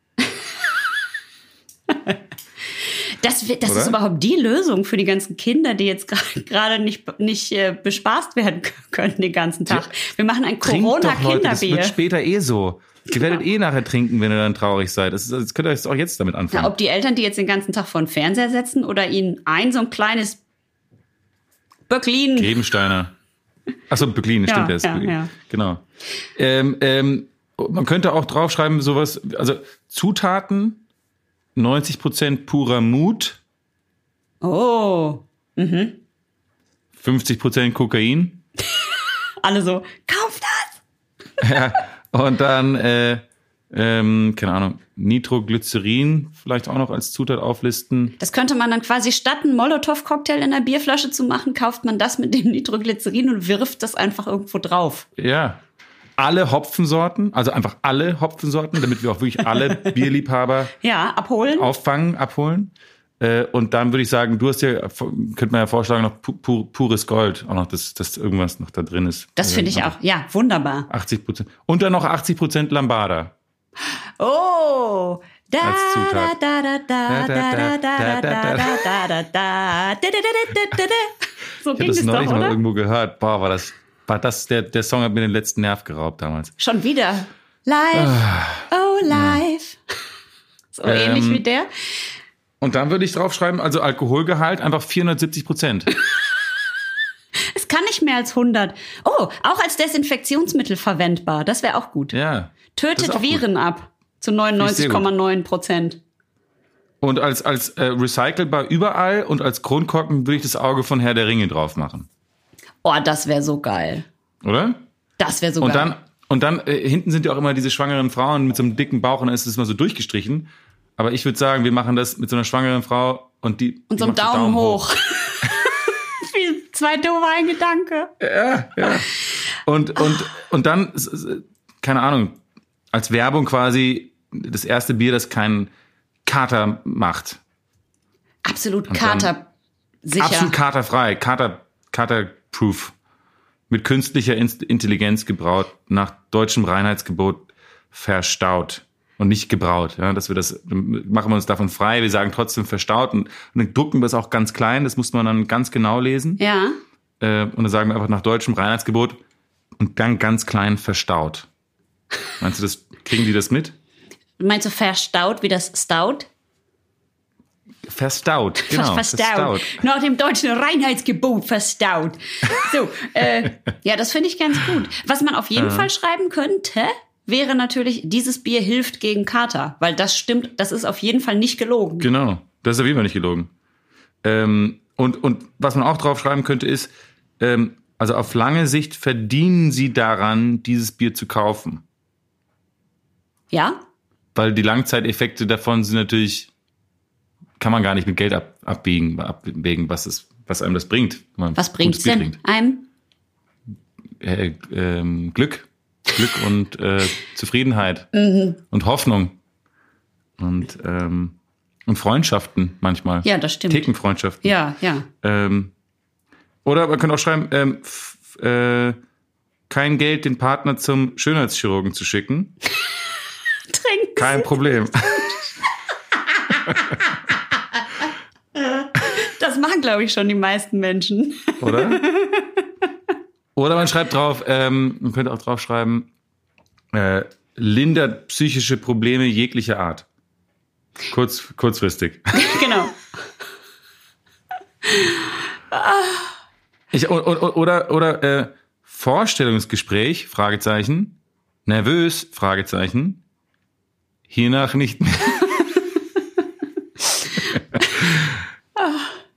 Das, das Oder? ist überhaupt die Lösung für die ganzen Kinder, die jetzt (laughs) gerade nicht, nicht äh, bespaßt werden können den ganzen Tag. Wir machen ein Leute, das wird Corona-Kinderbier. später eh so. Ihr werdet eh nachher trinken, wenn ihr dann traurig seid. Das, ist, das könnt ihr euch auch jetzt damit anfangen. Ja, ob die Eltern die jetzt den ganzen Tag vor den Fernseher setzen oder ihnen ein so ein kleines Böcklin. Grebensteiner. Achso, Böcklin, Ja, stimmt das. ja, ja. Genau. Ähm, ähm, man könnte auch draufschreiben, sowas, also Zutaten, 90% purer Mut, Oh, 50% Kokain. (laughs) alle so, kauf das! (laughs) ja, und dann, äh, ähm, keine Ahnung, Nitroglycerin vielleicht auch noch als Zutat auflisten. Das könnte man dann quasi statt einen Molotow-Cocktail in der Bierflasche zu machen, kauft man das mit dem Nitroglycerin und wirft das einfach irgendwo drauf. Ja. Alle Hopfensorten, also einfach alle Hopfensorten, damit wir auch wirklich alle Bierliebhaber Ja, abholen. auffangen, abholen. Äh, und dann würde ich sagen, du hast ja, könnte man ja vorschlagen, noch pu pu pures Gold, auch noch, dass, dass irgendwas noch da drin ist. Das finde ich auch. Ja, wunderbar. 80 Prozent. Und dann noch 80 Prozent Lambada. Oh. Da, da, da, da, da, da, da, Ich habe das neulich doch, mal irgendwo gehört. Boah, war das, war das, der, der Song hat mir den letzten Nerv geraubt damals. Schon wieder. Live, oh live. So ähnlich Ähm, wie der. Und dann würde ich draufschreiben, also Alkoholgehalt einfach 470 Prozent. (laughs) Es kann nicht mehr als 100. Oh, auch als Desinfektionsmittel verwendbar. Das wäre auch gut. Ja. Tötet auch gut. Viren ab. Zu ich sehr gut. 99,9 Prozent. Und als, als äh, recycelbar überall und als Kronkorken würde ich das Auge von Herr der Ringe drauf machen. Oh, das wäre so geil. Oder? Das wäre so Und geil. dann, und dann äh, hinten sind ja auch immer diese schwangeren Frauen mit so einem dicken Bauch und dann ist es immer so durchgestrichen. Aber ich würde sagen, wir machen das mit so einer schwangeren Frau und die. Und so die ein macht Daumen, hoch. (laughs) Wie zwei doofe ein Gedanke. Und, und, und dann, keine Ahnung, als Werbung quasi das erste Bier, das keinen Kater macht. Absolut Kater sicher. Absolut katerfrei, Kater, Katerproof. Mit künstlicher Intelligenz gebraut, nach deutschem Reinheitsgebot verstaut und nicht gebraut. Ja, dass wir das machen wir uns davon frei. Wir sagen trotzdem verstaut und, und dann drucken wir es auch ganz klein. Das muss man dann ganz genau lesen. Ja. Äh, und dann sagen wir einfach nach deutschem Reinheitsgebot und dann ganz klein verstaut. Meinst du, das kriegen die das mit? Meinst du verstaut wie das Stout? Verstaut, (laughs) genau. verstaut. Nach dem deutschen Reinheitsgebot verstaut. So, äh, (laughs) ja, das finde ich ganz gut. Was man auf jeden Fall schreiben könnte, wäre natürlich, dieses Bier hilft gegen Kater. Weil das stimmt, das ist auf jeden Fall nicht gelogen. Genau, das ist auf jeden Fall nicht gelogen. Ähm, und, und was man auch draufschreiben könnte, ist, ähm, also auf lange Sicht verdienen sie daran, dieses Bier zu kaufen. Ja? Weil die Langzeiteffekte davon sind natürlich, kann man gar nicht mit Geld ab, abbiegen, abwägen, was, es, was einem das bringt. Was bringt's Bier denn trinkt. einem? Äh, ähm, Glück. Glück und äh, (laughs) Zufriedenheit Mhm. und Hoffnung und, ähm, und Freundschaften manchmal. Ja, das stimmt. Thekenfreundschaften. Ja, ja. Ähm, oder man könnte auch schreiben, ähm, f- äh, kein Geld, den Partner zum Schönheitschirurgen zu schicken. (laughs) Trinken. Kein Problem. (laughs) Das machen, glaube ich, schon die meisten Menschen. Oder? (laughs) Oder man schreibt drauf, ähm, man könnte auch drauf schreiben, äh, lindert psychische Probleme jeglicher Art. Kurz, kurzfristig. (laughs) genau. Ich, o- o- oder oder äh, Vorstellungsgespräch, Fragezeichen. Nervös, Fragezeichen. Hiernach nicht mehr.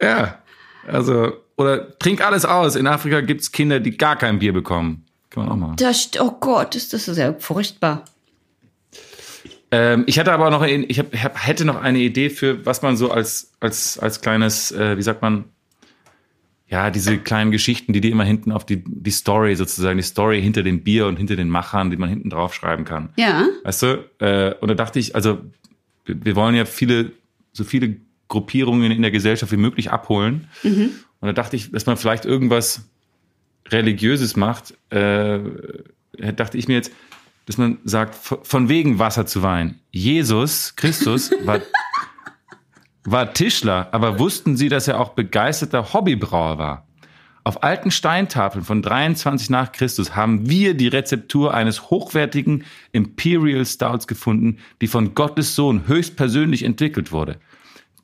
ja, also, oder trink alles aus. In Afrika gibt's Kinder, die gar kein Bier bekommen. Kann man auch machen. Das, oh Gott, ist das ja furchtbar. Ähm, ich hatte aber noch, ich hab, hätte noch eine Idee für, was man so als, als, als kleines, äh, wie sagt man, ja, diese kleinen Geschichten, die die immer hinten auf die, die Story sozusagen, die Story hinter dem Bier und hinter den Machern, die man hinten drauf schreiben kann. Ja. Weißt du? Äh, und da dachte ich, also wir wir wollen ja viele, so viele Gruppierungen in der Gesellschaft wie möglich abholen. Und Und da dachte ich, dass man vielleicht irgendwas Religiöses macht, äh, dachte ich mir jetzt, dass man sagt, von wegen Wasser zu Wein. Jesus Christus (laughs) war, war Tischler, aber wussten Sie, dass er auch begeisterter Hobbybrauer war? Auf alten Steintafeln von 23 nach Christus haben wir die Rezeptur eines hochwertigen Imperial Stouts gefunden, die von Gottes Sohn höchstpersönlich entwickelt wurde.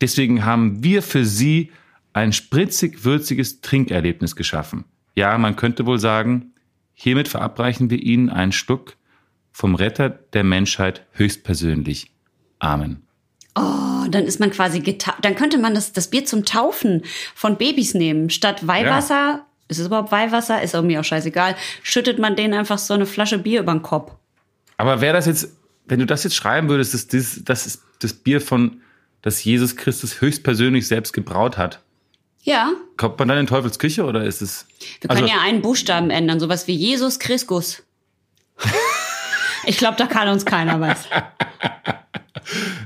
Deswegen haben wir für Sie ein spritzig würziges Trinkerlebnis geschaffen. Ja, man könnte wohl sagen, hiermit verabreichen wir Ihnen einen Stück vom Retter der Menschheit höchstpersönlich. Amen. Oh, dann ist man quasi getauft. Dann könnte man das, das Bier zum Taufen von Babys nehmen. Statt Weihwasser, ja. ist es überhaupt Weihwasser? Ist mir auch scheißegal. Schüttet man denen einfach so eine Flasche Bier über den Kopf. Aber wäre das jetzt, wenn du das jetzt schreiben würdest, das, das, das ist das Bier von, das Jesus Christus höchstpersönlich selbst gebraut hat. Ja. Kommt man dann in Teufels Küche oder ist es? Wir können also, ja einen Buchstaben ändern, sowas wie Jesus Christus. ich glaube, da kann uns keiner was. (laughs)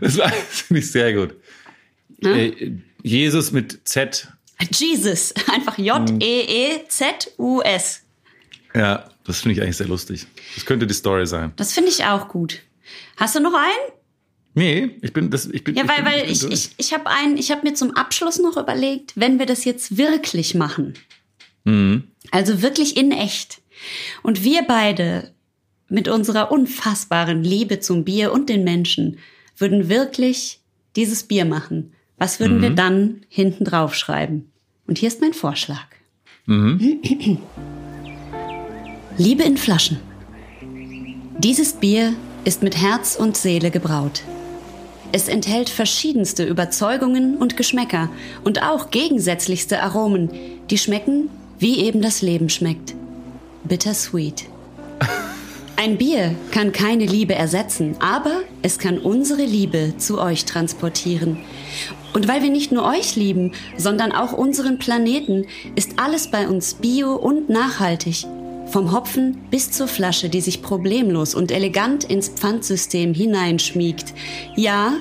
Das finde ich sehr gut. Äh, Jesus mit Z. Jesus, einfach J-E-E-Z-U-S. Ja, das finde ich eigentlich sehr lustig. Das könnte die Story sein. Das finde ich auch gut. Hast du noch einen? Nee, ich bin das ich bin Ja, weil ich bin, weil ich ich, ich, ich habe einen, ich habe mir zum Abschluss noch überlegt, wenn wir das jetzt wirklich machen. Mhm. Also wirklich in echt. Und wir beide mit unserer unfassbaren Liebe zum Bier und den Menschen würden wirklich dieses Bier machen. Was würden mhm. wir dann hinten drauf schreiben? Und hier ist mein Vorschlag. Mhm. (clears throat) Liebe in Flaschen. Dieses Bier ist mit Herz und Seele gebraut. Es enthält verschiedenste Überzeugungen und Geschmäcker und auch gegensätzlichste Aromen, die schmecken, wie eben das Leben schmeckt. Bittersweet. (laughs) Ein Bier kann keine Liebe ersetzen, aber es kann unsere Liebe zu euch transportieren. Und weil wir nicht nur euch lieben, sondern auch unseren Planeten, ist alles bei uns bio und nachhaltig. Vom Hopfen bis zur Flasche, die sich problemlos und elegant ins Pfandsystem hineinschmiegt. Ja,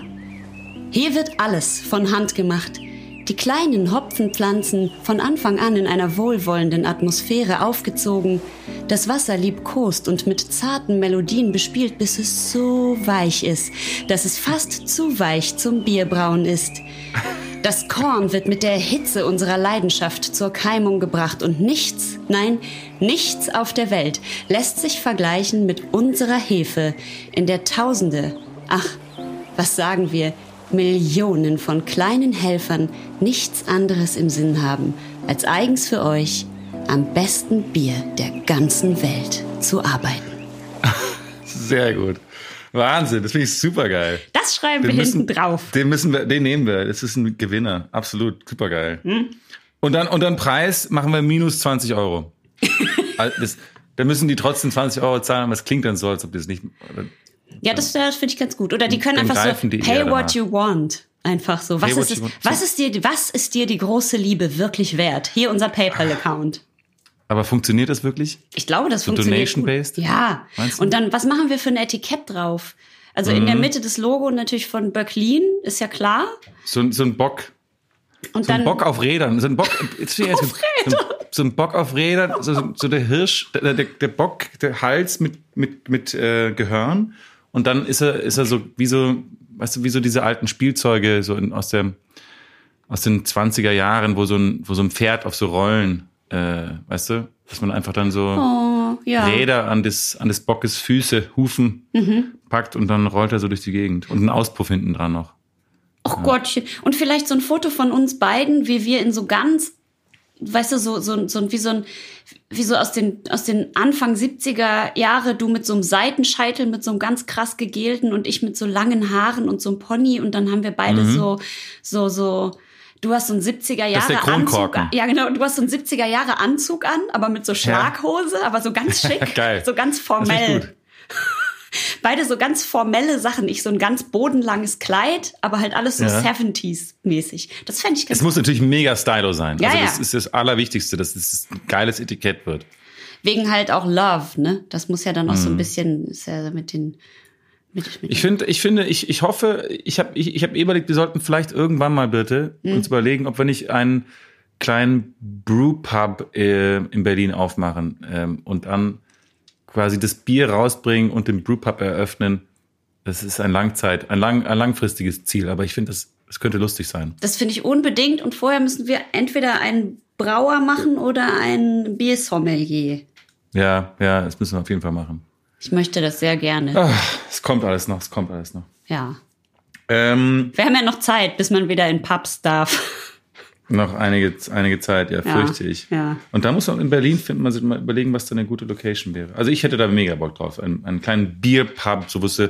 hier wird alles von Hand gemacht. Die kleinen Hopfenpflanzen von Anfang an in einer wohlwollenden Atmosphäre aufgezogen, das Wasser liebkost und mit zarten Melodien bespielt, bis es so weich ist, dass es fast zu weich zum Bierbrauen ist. Das Korn wird mit der Hitze unserer Leidenschaft zur Keimung gebracht und nichts, nein, nichts auf der Welt lässt sich vergleichen mit unserer Hefe, in der Tausende, ach, was sagen wir, Millionen von kleinen Helfern nichts anderes im Sinn haben, als eigens für euch am besten Bier der ganzen Welt zu arbeiten. Sehr gut. Wahnsinn, das finde ich super geil. Das schreiben den wir müssen, hinten drauf. Den müssen wir, den nehmen wir. Das ist ein Gewinner. Absolut, super geil. Hm? Und dann, und dann Preis machen wir minus 20 Euro. (laughs) das, da müssen die trotzdem 20 Euro zahlen, aber es klingt dann so, als ob das nicht. Oder, ja, das, das finde ich ganz gut. Oder die können einfach so pay what you want. Einfach so. Was ist, es, was ist dir, was ist dir die große Liebe wirklich wert? Hier unser PayPal-Account. Aber funktioniert das wirklich? Ich glaube, das so funktioniert. Donation-based? Ja. Und dann, was machen wir für ein Etikett drauf? Also mhm. in der mhm. Mitte des Logo natürlich von Böcklin, ist ja klar. So, so ein Bock. Und so ein Bock auf Rädern. So ein Bock, (laughs) jetzt auf so, so, so, ein Bock auf Rädern, so, so der Hirsch, der, der, der Bock, der Hals mit, mit, mit äh, Gehörn. Und dann ist er, ist er so wie so, weißt du, wie so diese alten Spielzeuge so in, aus der, aus den 20er Jahren, wo so ein, wo so ein Pferd auf so Rollen äh, weißt du, dass man einfach dann so oh, ja. Räder an des, an des Bockes Füße, Hufen mhm. packt und dann rollt er so durch die Gegend und einen Auspuff hinten dran noch. Ach ja. Gottchen. Und vielleicht so ein Foto von uns beiden, wie wir in so ganz, weißt du, so, so, so wie so ein, wie so aus den, aus den Anfang 70er Jahre, du mit so einem Seitenscheitel, mit so einem ganz krass gegelten und ich mit so langen Haaren und so einem Pony und dann haben wir beide mhm. so, so, so, Du hast so einen 70er Jahre Anzug. Ja, genau. Du hast so einen 70er Jahre Anzug an, aber mit so Schlaghose, ja. aber so ganz (laughs) schick. Geil. So ganz formell. (laughs) Beide so ganz formelle Sachen. Ich so ein ganz bodenlanges Kleid, aber halt alles so ja. 70s-mäßig. Das fände ich ganz Es muss natürlich mega stylo sein. Ja, also das ja. ist das Allerwichtigste, dass es ein geiles Etikett wird. Wegen halt auch Love, ne? Das muss ja dann auch mm. so ein mhm. bisschen, ist ja mit den ich finde, ich finde, ich, ich hoffe, ich habe ich, ich hab überlegt, wir sollten vielleicht irgendwann mal bitte mhm. uns überlegen, ob wir nicht einen kleinen Brewpub äh, in Berlin aufmachen ähm, und dann quasi das Bier rausbringen und den Brewpub eröffnen. Das ist ein Langzeit, ein, lang, ein langfristiges Ziel, aber ich finde, das, das könnte lustig sein. Das finde ich unbedingt. Und vorher müssen wir entweder einen Brauer machen oder ein Biersommelier. Ja, ja, das müssen wir auf jeden Fall machen. Ich möchte das sehr gerne. Ach, es kommt alles noch, es kommt alles noch. Ja. Ähm, Wir haben ja noch Zeit, bis man wieder in Pubs darf. noch einige, einige Zeit, ja, Ja, fürchte ich. ja. Und da muss man in Berlin finden, man sich mal überlegen, was da eine gute Location wäre. Also ich hätte da mega Bock drauf. Einen, einen kleinen Bierpub, so wo es äh,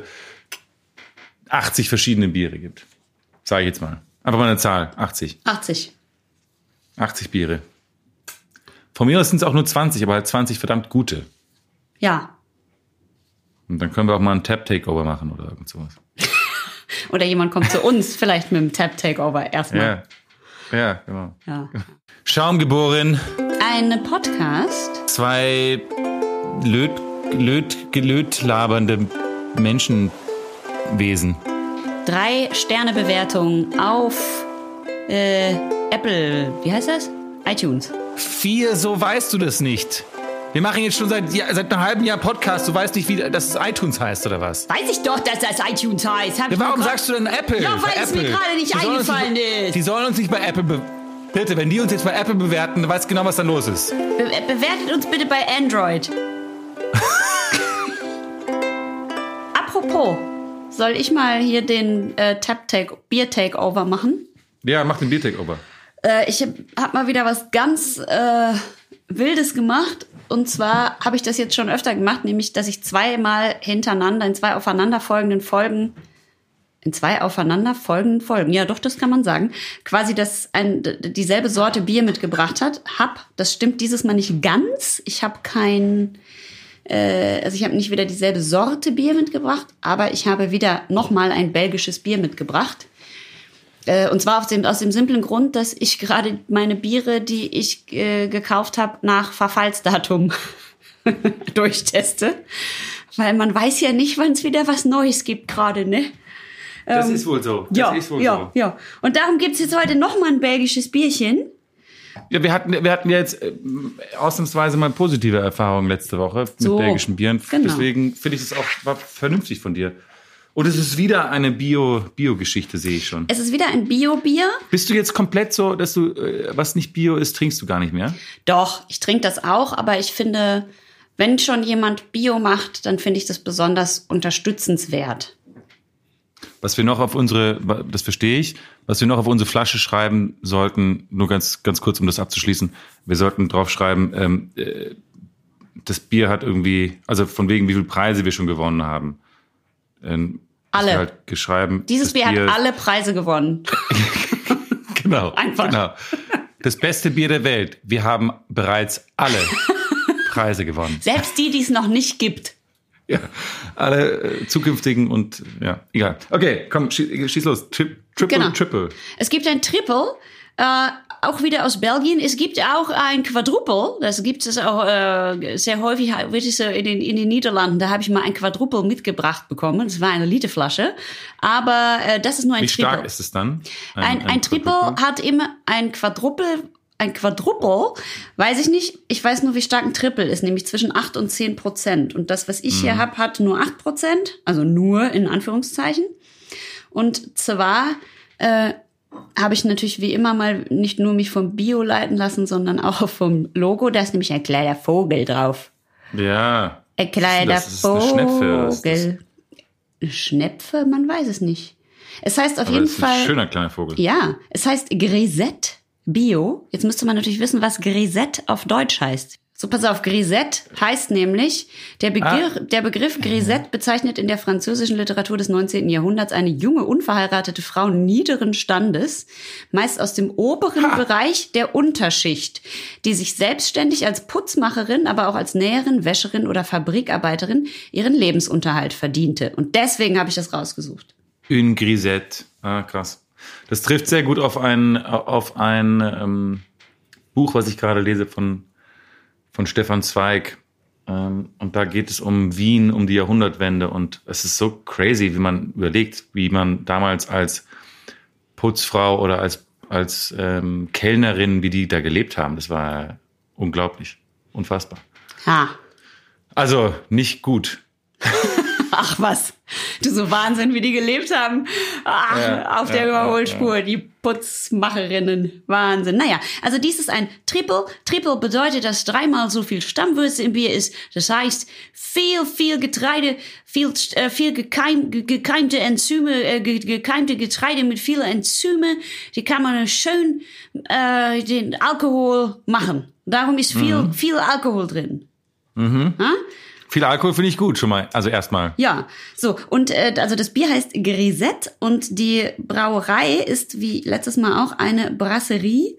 80 verschiedene Biere gibt. Sage ich jetzt mal. Einfach mal eine Zahl. 80. 80. 80 Biere. Von mir aus sind es auch nur 20, aber halt 20 verdammt gute. Ja. Und dann können wir auch mal einen Tap-Takeover machen oder irgend sowas. (laughs) Oder jemand kommt zu uns, vielleicht mit dem Tap-Takeover erstmal. Ja. Ja, genau. Ja. Schaumgeboren, Ein Podcast. zwei löt, löt, gelöt labernde Menschenwesen. Drei Sterne Bewertung auf äh, Apple. Wie heißt das? iTunes. Vier, so weißt du das nicht. Wir machen jetzt schon seit, ja, seit einem halben Jahr Podcast. Du weißt nicht, wie dass es iTunes heißt oder was? Weiß ich doch, dass das iTunes heißt. Hab Ja, warum sagst du denn Apple? Ja, weil es mir gerade nicht Die eingefallen nicht, ist. Die sollen uns nicht bei Apple be Bitte, wenn die uns jetzt bei Apple bewerten, dann weißt du genau, was da los ist. Be bewertet uns bitte bei Android. (laughs) Apropos, soll ich mal hier den äh, Tap Take Bier Takeover machen? Ja, mach den Bier-Takeover. Äh, ich habe hab mal wieder was ganz äh, Wildes gemacht. Und zwar habe ich das jetzt schon öfter gemacht, nämlich, dass ich zweimal hintereinander in zwei aufeinanderfolgenden Folgen, in zwei aufeinanderfolgenden Folgen, ja doch, das kann man sagen, quasi das ein, dieselbe Sorte Bier mitgebracht hat. Hab, das stimmt dieses Mal nicht ganz. Ich habe kein, äh, also ich habe nicht wieder dieselbe Sorte Bier mitgebracht, aber ich habe wieder nochmal ein belgisches Bier mitgebracht. Äh, Und zwar aus dem, aus dem simplen Grund, dass ich gerade meine Biere, die ich äh, gekauft habe, nach Verfallsdatum (laughs) durchteste. Weil man weiß ja nicht, wann es wieder was Neues gibt gerade, ne? Das ist wohl so. Das Ja, ist wohl ja, so. ja. Und darum gibt's jetzt heute noch mal ein belgisches Bierchen. Ja, wir hatten, wir hatten ja jetzt äh, ausnahmsweise mal positive Erfahrungen letzte Woche mit So, belgischen Bieren. genau. Deswegen finde ich es auch vernünftig von dir. Und es ist wieder eine Bio, Bio-Geschichte, sehe ich schon. Es ist wieder ein Bio-Bier. Bist du jetzt komplett so, dass du, äh, was nicht Bio ist, trinkst du gar nicht mehr? Doch, ich trinke das auch, aber ich finde, wenn schon jemand Bio macht, dann finde ich das besonders unterstützenswert. Was wir noch auf unsere, das verstehe ich, was wir noch auf unsere Flasche schreiben sollten, nur ganz, ganz kurz, um das abzuschließen, wir sollten drauf schreiben, ähm, äh, das Bier hat irgendwie, also von wegen, wie viele Preise wir schon gewonnen haben. Ähm, Alle. Halt geschrieben, Dieses Bier hat alle Preise gewonnen. (laughs) (laughs) Genau, Einfach. genau. Das beste Bier der Welt. Wir haben bereits alle (laughs) Preise gewonnen. Selbst die, die es noch nicht gibt. Ja, alle äh, zukünftigen und ja, egal. Okay, komm, schieß, schieß los. Tri triple, Genau. triple. Es gibt ein Triple, äh, auch wieder aus Belgien. Es gibt auch ein Quadruple. Das gibt es auch äh, sehr häufig, wird es so in den, in den Niederlanden. Da habe ich mal ein Quadruple mitgebracht bekommen. Das war eine Literflasche. Aber äh, das ist nur ein Wie Triple. stark ist es dann? Ein, ein, Triple Quadruple? hat immer ein Quadruple, ein Quadruple, weiß ich nicht. Ich weiß nur, wie stark ein Triple ist, nämlich zwischen 8 und 10 Prozent. Und das, was ich Mhm. hier hab, hat nur 8 Prozent, also nur in Anführungszeichen. Und zwar äh, habe ich natürlich wie immer mal nicht nur mich vom Bio leiten lassen, sondern auch (laughs) vom Logo. Da ist nämlich ein kleiner Vogel drauf. Ja. Ein kleiner Das ist eine Schnepfe. Das ist- Vogel. Eine Schnepfe? Man weiß es nicht. Es heißt auf Aber jeden das ist ein Fall. schöner kleiner Vogel. Ja, es heißt Grisette Bio. Jetzt müsste man natürlich wissen, was Grisette auf Deutsch heißt. So, pass auf, Grisette heißt nämlich, der Begriff, der Begriff Grisette bezeichnet in der französischen Literatur des 19. Jahrhunderts eine junge, unverheiratete Frau niederen Standes, meist aus dem oberen Bereich der Unterschicht, die sich selbstständig als Putzmacherin, aber auch als Näherin, Wäscherin oder Fabrikarbeiterin ihren Lebensunterhalt verdiente. Und deswegen habe ich das rausgesucht. Une Grisette. Ah, krass. Das trifft sehr gut auf ein, auf ein ähm, Buch, was ich gerade lese von, von Stefan Zweig. Ähm, und da geht es um Wien, um die Jahrhundertwende. Und es ist so crazy, wie man überlegt, wie man damals als Putzfrau oder als als ähm, Kellnerin, wie die da gelebt haben. Das war unglaublich, unfassbar. Ha. Also nicht gut. (laughs) Ach was, du so Wahnsinn, wie die gelebt haben. Ach, Ja, auf der ja, Überholspur, die Putzmacherinnen. Wahnsinn. Naja, also dies ist ein Triple. Triple bedeutet, dass dreimal so viel Stammwürze im Bier ist. Das heißt, viel, viel Getreide, viel, äh, viel gekeim, ge- gekeimte Enzyme, äh, ge- gekeimte Getreide mit vielen Enzyme. Die kann man schön äh, den Alkohol machen. Darum ist viel, viel Alkohol drin. Viel Alkohol finde ich gut schon mal. Also erstmal. Ja, so und äh, also das Bier heißt Grisette und die Brauerei ist wie letztes Mal auch eine Brasserie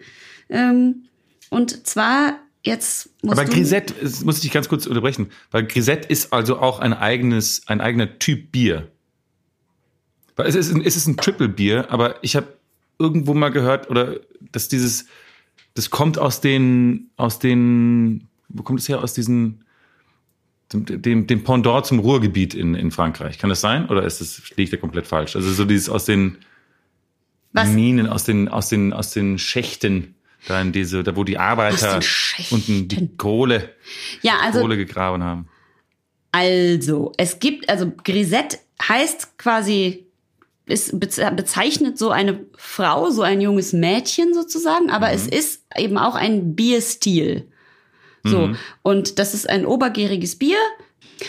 ähm, und zwar jetzt musst Aber Grisette, das muss ich dich ganz kurz unterbrechen, weil Grisette ist also auch ein eigenes, ein eigener Typ Bier. Weil es ist, ein, es ist ein Triple Bier, aber ich habe irgendwo mal gehört, oder dass dieses, das kommt aus den, aus den, wo kommt es her? Aus diesen, dem, dem, Pendant zum Ruhrgebiet in, in Frankreich. Kann das sein? Oder ist das, liegt da komplett falsch? Also so dieses aus den Was? Minen, aus den, aus den, aus den Schächten, da in diese, da wo die Arbeiter unten die Kohle, ja also Kohle gegraben haben. also es gibt also Grisette heißt quasi es beze- bezeichnet so eine Frau, so ein junges Mädchen sozusagen, aber es ist eben auch ein Bierstil. So, und das ist ein obergäriges Bier.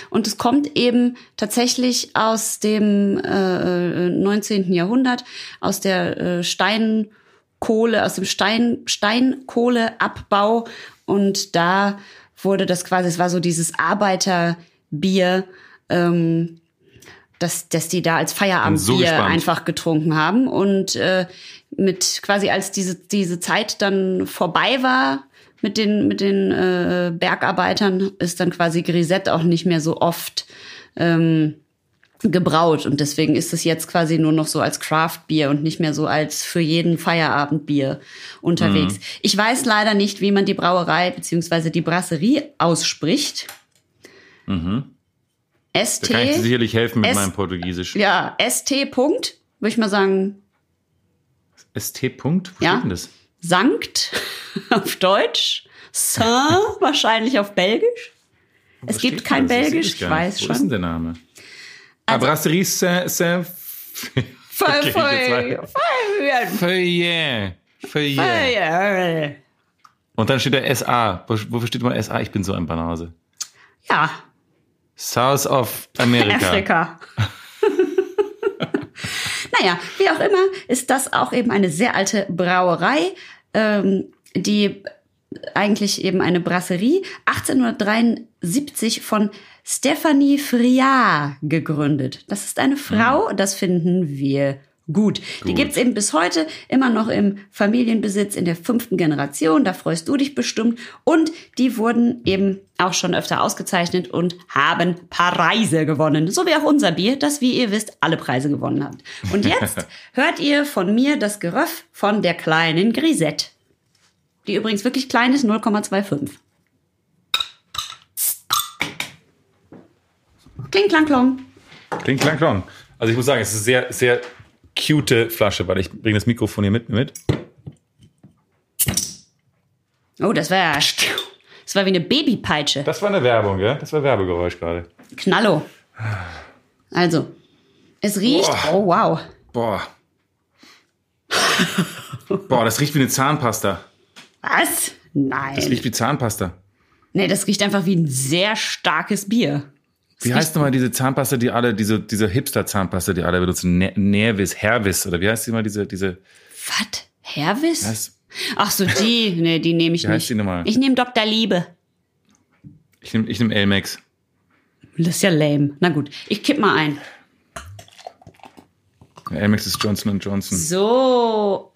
Und es kommt eben tatsächlich aus dem äh, 19. Jahrhundert, aus der äh, Steinkohle, aus dem Stein, Steinkohleabbau. Und da wurde das quasi, es war so dieses Arbeiterbier, ähm, dass, dass die da als so Feierabendbier gespannt. einfach getrunken haben. Und äh, mit quasi als diese, diese Zeit dann vorbei war mit den, mit den äh, Bergarbeitern, ist dann quasi Grisette auch nicht mehr so oft ähm, gebraut. Und deswegen ist es jetzt quasi nur noch so als Craft-Bier und nicht mehr so als für jeden Feierabendbier unterwegs. Mhm. Ich weiß leider nicht, wie man die Brauerei beziehungsweise die Brasserie ausspricht. ST. Da kann ich dir sicherlich helfen mit S- meinem Portugiesisch. Ja, ST. Punkt, würde ich mal sagen, ST. Punkt? Wo Ja. steht denn das? Sankt (laughs) auf Deutsch, Saint (laughs) wahrscheinlich auf Belgisch. Wo Es gibt kein Belgisch, ich weiß Wo schon. ist denn der Name? Ah, Brasserie Saint... Saint Okay, Feuillet. Feuillet. Und dann steht da SA. Wo- Wofür steht immer SA? Ich bin so ein Banause. Ja, South of America. Afrika. (laughs) naja, wie auch immer, ist das auch eben eine sehr alte Brauerei, ähm, die eigentlich eben eine Brasserie 1873 von Stephanie Friard gegründet. Das ist eine Frau, das finden wir gut. Die Gut. gibt's eben bis heute immer noch im Familienbesitz in der fünften Generation. Da freust du dich bestimmt. Und die wurden eben auch schon öfter ausgezeichnet und haben Preise gewonnen. So wie auch unser Bier, das, wie ihr wisst, alle Preise gewonnen hat. Und jetzt (laughs) hört ihr von mir das Geröff von der kleinen Grisette. Die übrigens wirklich klein ist, 0,25. Kling, klang, klong. Klingt klang, klang. Also ich muss sagen, es ist sehr, sehr cute Flasche, weil ich bringe das Mikrofon hier mit. mit. Oh, das war das war wie eine Babypeitsche. Das war eine Werbung, ja? Das war Werbegeräusch gerade. Knallo. Also, es riecht. Boah. Oh, wow. Boah. Boah, das riecht wie eine Zahnpasta. Was? Nein. Das riecht wie Zahnpasta. nee, das riecht einfach wie ein sehr starkes Bier. Wie heißt nochmal diese Zahnpasta, die alle, diese, diese Hipster-Zahnpasta, die alle benutzen? Ne Nervis, Hervis, oder wie heißt die mal, diese, diese, Was? Hervis? heißt, Ach so, die. Nee, die nehme ich Wie heißt nicht. die nochmal? Ich nehme Dr. Liebe. ich nehme ich nehm Elmex. Das ist ja lame. Na gut, ich kipp mal ein. Elmex ist Johnson Johnson. So.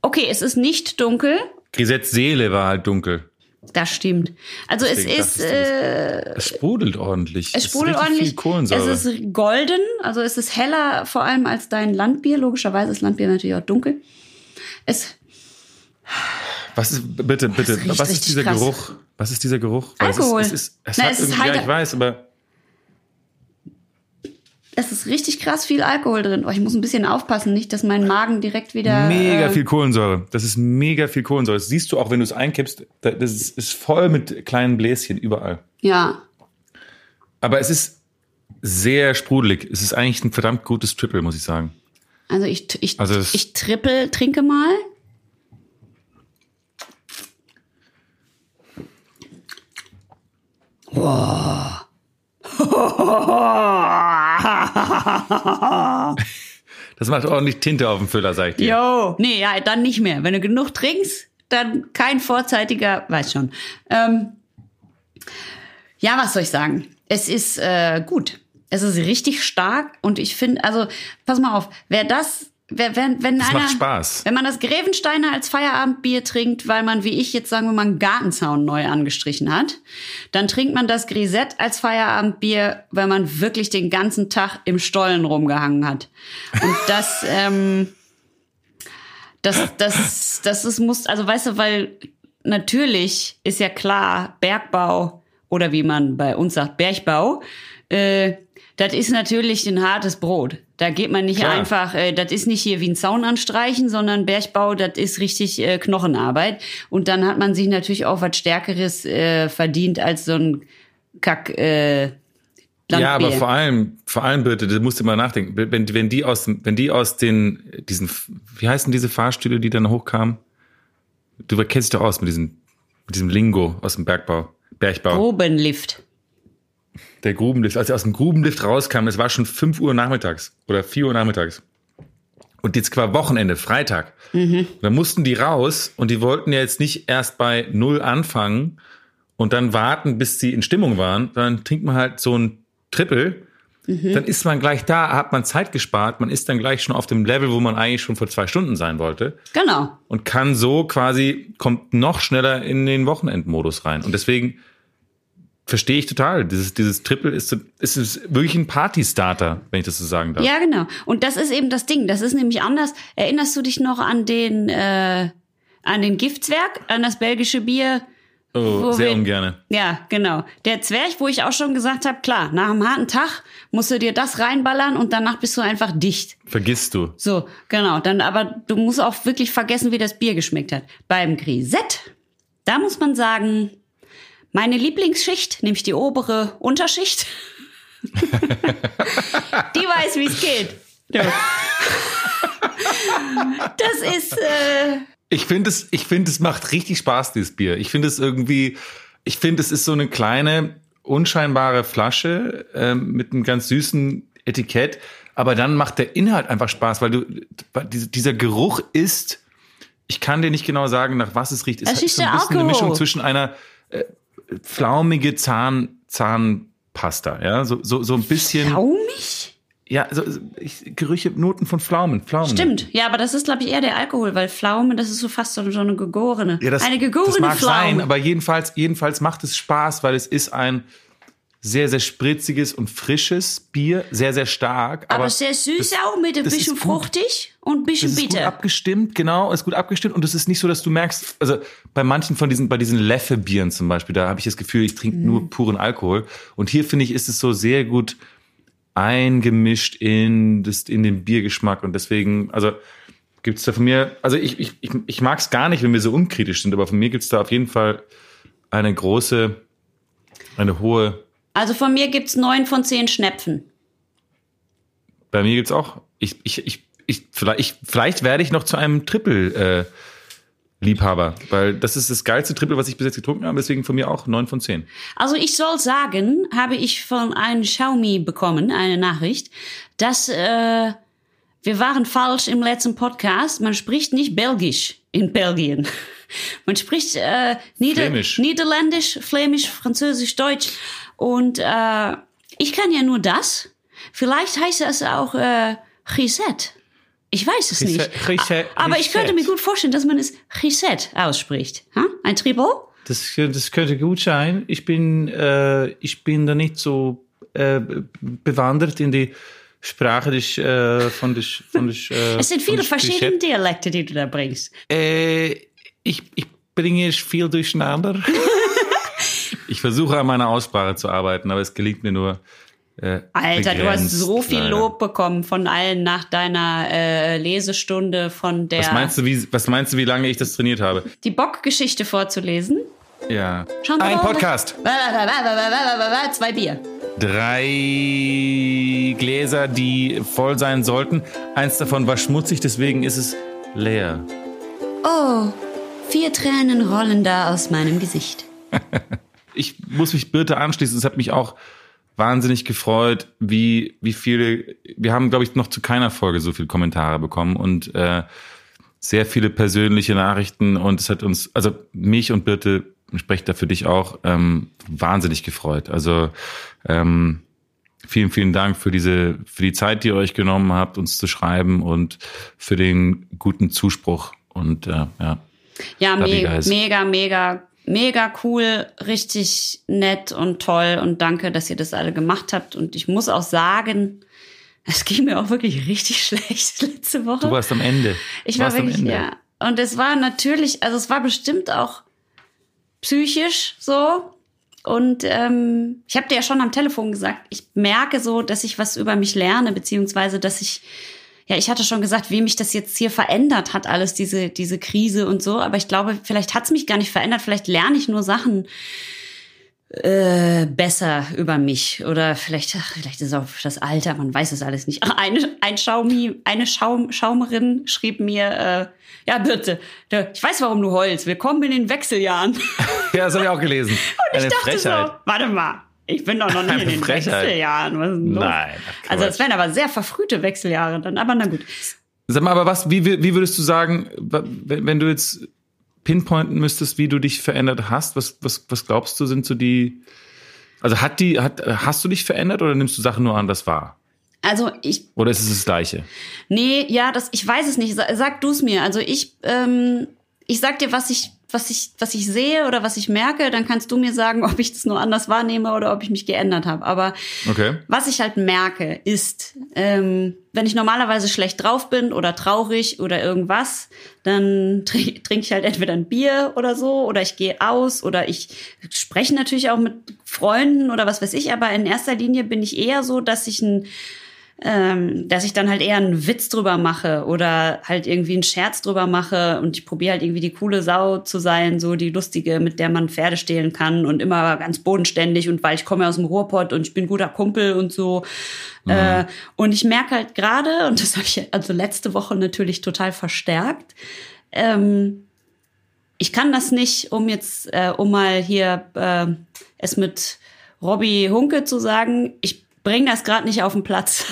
Okay, es ist nicht dunkel. Grisette Seele war halt dunkel. Das stimmt. Also es Deswegen ist, dachtest du äh, Es sprudelt ordentlich. es ist sprudelt richtig ordentlich. Es ist golden, also es ist heller vor allem als dein Landbier. Logischerweise ist Landbier natürlich auch dunkel. Es Was ist, bitte, bitte, Das riecht was ist dieser krass. Geruch? Was ist dieser Geruch? Alkohol. Es ist, es ist, es Na, hat es ist irgendwie, ja, halt- ich weiß, aber Das ist richtig krass viel Alkohol drin. Oh, ich muss ein bisschen aufpassen, nicht, dass mein Magen direkt wieder. Mega äh, viel Kohlensäure. Das ist mega viel Kohlensäure. Das siehst du auch, wenn du es einkippst. Da- Das ist, ist voll mit kleinen Bläschen überall. Ja. Aber es ist sehr sprudelig. Es ist eigentlich ein verdammt gutes Triple, muss ich sagen. Also ich, ich, Also es- ich trippel, trinke mal. (laughs) Das macht ordentlich Tinte auf dem Füller, sag ich dir. Jo. Nee, ja, dann nicht mehr. Wenn du genug trinkst, dann kein vorzeitiger, weiß schon. Ähm, ja, was soll ich sagen? Es ist äh, gut. Es ist richtig stark und ich finde, also pass mal auf, wer das, wenn, wenn Das einer, macht Spaß. wenn man das Grevensteiner als Feierabendbier trinkt, weil man, wie ich jetzt sagen wir mal, einen Gartenzaun neu angestrichen hat, dann trinkt man das Grisette als Feierabendbier, weil man wirklich den ganzen Tag im Stollen rumgehangen hat. Und das, (laughs) ähm, das, das, das ist, muss, also weißt du, weil natürlich ist ja klar, Bergbau oder wie man bei uns sagt, Bergbau, äh, das ist natürlich ein hartes Brot. Da geht man nicht Klar. einfach, äh, das ist nicht hier wie ein Zaun anstreichen, sondern Bergbau, das ist richtig äh, Knochenarbeit. Und dann hat man sich natürlich auch was Stärkeres äh, verdient als so ein Kack. Äh, Landbier. Ja, aber vor allem, vor allem bitte, da musst du mal nachdenken. Wenn, wenn die aus, wenn die aus den, diesen, wie heißen diese Fahrstühle, die dann hochkamen? Du kennst dich doch aus mit diesem, mit diesem Lingo aus dem Bergbau, Bergbau. Grubenlift. Der Grubenlift, als er aus dem Grubenlift rauskam, das war schon 5 Uhr nachmittags oder 4 Uhr nachmittags. Und jetzt war Wochenende, Freitag. Mhm. Da mussten die raus und die wollten ja jetzt nicht erst bei Null anfangen und dann warten, bis sie in Stimmung waren, sondern trinkt man halt so ein Triple. Mhm. Dann ist man gleich da, hat man Zeit gespart, man ist dann gleich schon auf dem Level, wo man eigentlich schon vor zwei Stunden sein wollte Genau. und kann so quasi, kommt noch schneller in den Wochenendmodus rein. Und deswegen verstehe ich total. Dieses, dieses Triple ist, ist, ist wirklich ein Partystarter, wenn ich das so sagen darf. Ja, genau. Und das ist eben das Ding. Das ist nämlich anders. Erinnerst du dich noch an den, äh, an den Giftzwerg, an das belgische Bier? oh, sehr wir- ungerne. Ja, genau. Der Zwerg, wo ich auch schon gesagt habe, klar, nach einem harten Tag musst du dir das reinballern und danach bist du einfach dicht. Vergisst du. So, genau. Dann, aber du musst auch wirklich vergessen, wie das Bier geschmeckt hat. Beim Grisette, da muss man sagen, meine Lieblingsschicht, nämlich die obere Unterschicht, (laughs) die weiß, wie es geht. Du. Das ist, äh, Ich finde es, ich finde es macht richtig Spaß, dieses Bier. Ich finde es irgendwie, ich finde es ist so eine kleine, unscheinbare Flasche ähm, mit einem ganz süßen Etikett. Aber dann macht der Inhalt einfach Spaß, weil du, weil diese- dieser Geruch ist, ich kann dir nicht genau sagen, nach was es riecht. Es Es ist ist so ein bisschen eine Alkohol. Mischung zwischen einer äh, flaumige Zahn, Zahnpasta, ja, so, so, so ein bisschen, Flaumig? ja, so, ich, Gerüche, Noten von Pflaumen, Pflaumen. Stimmt, ja, aber das ist, glaube ich, eher der Alkohol, weil Pflaume, das ist so fast so, so eine gegorene. Ja, das, eine gegorene das mag Pflaume. sein, aber jedenfalls, jedenfalls macht es Spaß, weil es ist ein sehr, sehr spritziges und frisches Bier, sehr, sehr stark. aber, Aber, sehr süß das- auch, mit ein bisschen fruchtig und ein bisschen das ist gut bitter. abgestimmt, genau, ist gut abgestimmt und es ist nicht so, dass du merkst, also bei manchen von diesen, bei diesen Leffe-Bieren zum Beispiel, da habe ich das Gefühl, ich trinke Mhm. nur puren Alkohol und hier finde ich, ist es so sehr gut eingemischt in, das, in den Biergeschmack und deswegen, also gibt's da von mir, also ich, ich, ich, ich mag es gar nicht, wenn wir so unkritisch sind, aber von mir gibt's da auf jeden Fall eine große, eine hohe, Also von mir gibt's neun von zehn Schnäpfen. bei mir gibt's auch, ich, ich, ich, ich, vielleicht, ich, vielleicht werde ich noch zu einem Triple, äh, Liebhaber, weil das ist das geilste Triple, was ich bis jetzt getrunken habe, deswegen von mir auch neun von zehn. Also ich soll sagen, habe ich von einem Xiaomi bekommen, eine Nachricht, dass äh, wir waren falsch im letzten Podcast. Man spricht nicht Belgisch in Belgien. (laughs) Man spricht äh, Nieder Flämisch. Niederländisch, Flämisch, Französisch, Deutsch. Und äh, ich kann ja nur das. Vielleicht heißt es auch äh, Gisette. Ich weiß es nicht. Gisette- Aber ich könnte mir gut vorstellen, dass man es Gisette ausspricht. Ha? Ein Triple? Das, das könnte gut sein. Ich bin, äh, ich bin da nicht so äh, bewandert in die Sprache des, äh, von des, von des, äh, Es sind viele verschiedene. Dialekte, die du da bringst. Äh, ich, ich bringe es viel durcheinander. (laughs) ich versuche an meiner Aussprache zu arbeiten, aber es gelingt mir nur Äh, Alter, du hast begrenzt, so viel leider. Lob bekommen von allen nach deiner äh, Lesestunde von der Was meinst du, wie, was meinst du, wie lange ich das trainiert habe? die Bock-Geschichte vorzulesen. Ja. Schauen Ein mal. Podcast. Zwei Bier. Drei Gläser, die voll sein sollten. Eins davon war schmutzig, deswegen ist es leer. Oh, vier Tränen rollen da aus meinem Gesicht. (laughs) Ich muss mich Birte anschließen. Es hat mich auch wahnsinnig gefreut, wie, wie viele, wir haben, glaube ich, noch zu keiner Folge so viele Kommentare bekommen und äh, sehr viele persönliche Nachrichten und es hat uns, also mich und Birte, ich spreche da für dich auch, ähm, wahnsinnig gefreut. Also ähm, vielen, vielen Dank für diese, für die Zeit, die ihr euch genommen habt, uns zu schreiben und für den guten Zuspruch. Und äh, ja, Ja, me mega, mega, mega cool, richtig nett und toll und danke, dass ihr das alle gemacht habt. Und ich muss auch sagen, (laughs) es ging mir auch wirklich richtig (laughs) schlecht letzte Woche. du warst am Ende. Ich war wirklich, ja. Und es war natürlich, also es war bestimmt auch psychisch so. Und ähm, ich habe dir ja schon am Telefon gesagt, ich merke so, dass ich was über mich lerne, beziehungsweise dass ich, ja, ich hatte schon gesagt, wie mich das jetzt hier verändert hat, alles diese, diese Krise und so. Aber ich glaube, vielleicht hat's mich gar nicht verändert, vielleicht lerne ich nur Sachen äh, besser über mich oder vielleicht ach, vielleicht ist es auch das Alter, man weiß es alles nicht. Ach, eine ein Schaumi, eine Schaum, Schaumerin schrieb mir äh, ja bitte, ich weiß, warum du heulst. Willkommen in den Wechseljahren. (laughs) Ja, das habe ich auch gelesen. (laughs) Ich Eine dachte Frechheit. so, warte mal, ich bin doch noch nicht in den Frechheit. Wechseljahren. Was ist denn los? Nein, ach, Also es wären aber sehr verfrühte Wechseljahre dann, aber na gut. Sag mal, aber was, wie, wie würdest du sagen, wenn, du jetzt pinpointen müsstest, wie du dich verändert hast, was, was, was glaubst du, sind so die, also hat die, hat, hast du dich verändert oder nimmst du Sachen nur anders wahr? Also ich Oder ist es das Gleiche? Nee, ja, das, ich weiß es nicht. Sa- Sag du es mir. Also ich, ähm, ich sag dir, was ich, was ich, was ich sehe oder was ich merke, dann kannst du mir sagen, (laughs) ob ich das nur anders wahrnehme oder ob ich mich geändert habe. Aber Okay. was ich halt merke, ist, ähm, wenn ich normalerweise schlecht drauf bin oder traurig oder irgendwas, dann (laughs) trinke trink ich halt entweder ein Bier oder so oder ich gehe aus oder ich spreche natürlich auch mit Freunden oder was weiß ich, aber in erster Linie bin ich eher so, dass ich ein ähm, dass ich dann halt eher einen Witz drüber mache oder halt irgendwie einen Scherz drüber mache und ich probiere halt irgendwie die coole Sau zu sein, so die lustige, mit der man Pferde stehlen kann und immer ganz bodenständig und weil ich komme aus dem Ruhrpott und ich bin guter Kumpel und so. Äh, und ich merke halt gerade, und das habe ich also letzte Woche natürlich total verstärkt, ähm, ich kann das nicht, um jetzt, äh, um mal hier äh, es mit Robbie Hunke zu sagen, ich bring das gerade nicht auf den Platz.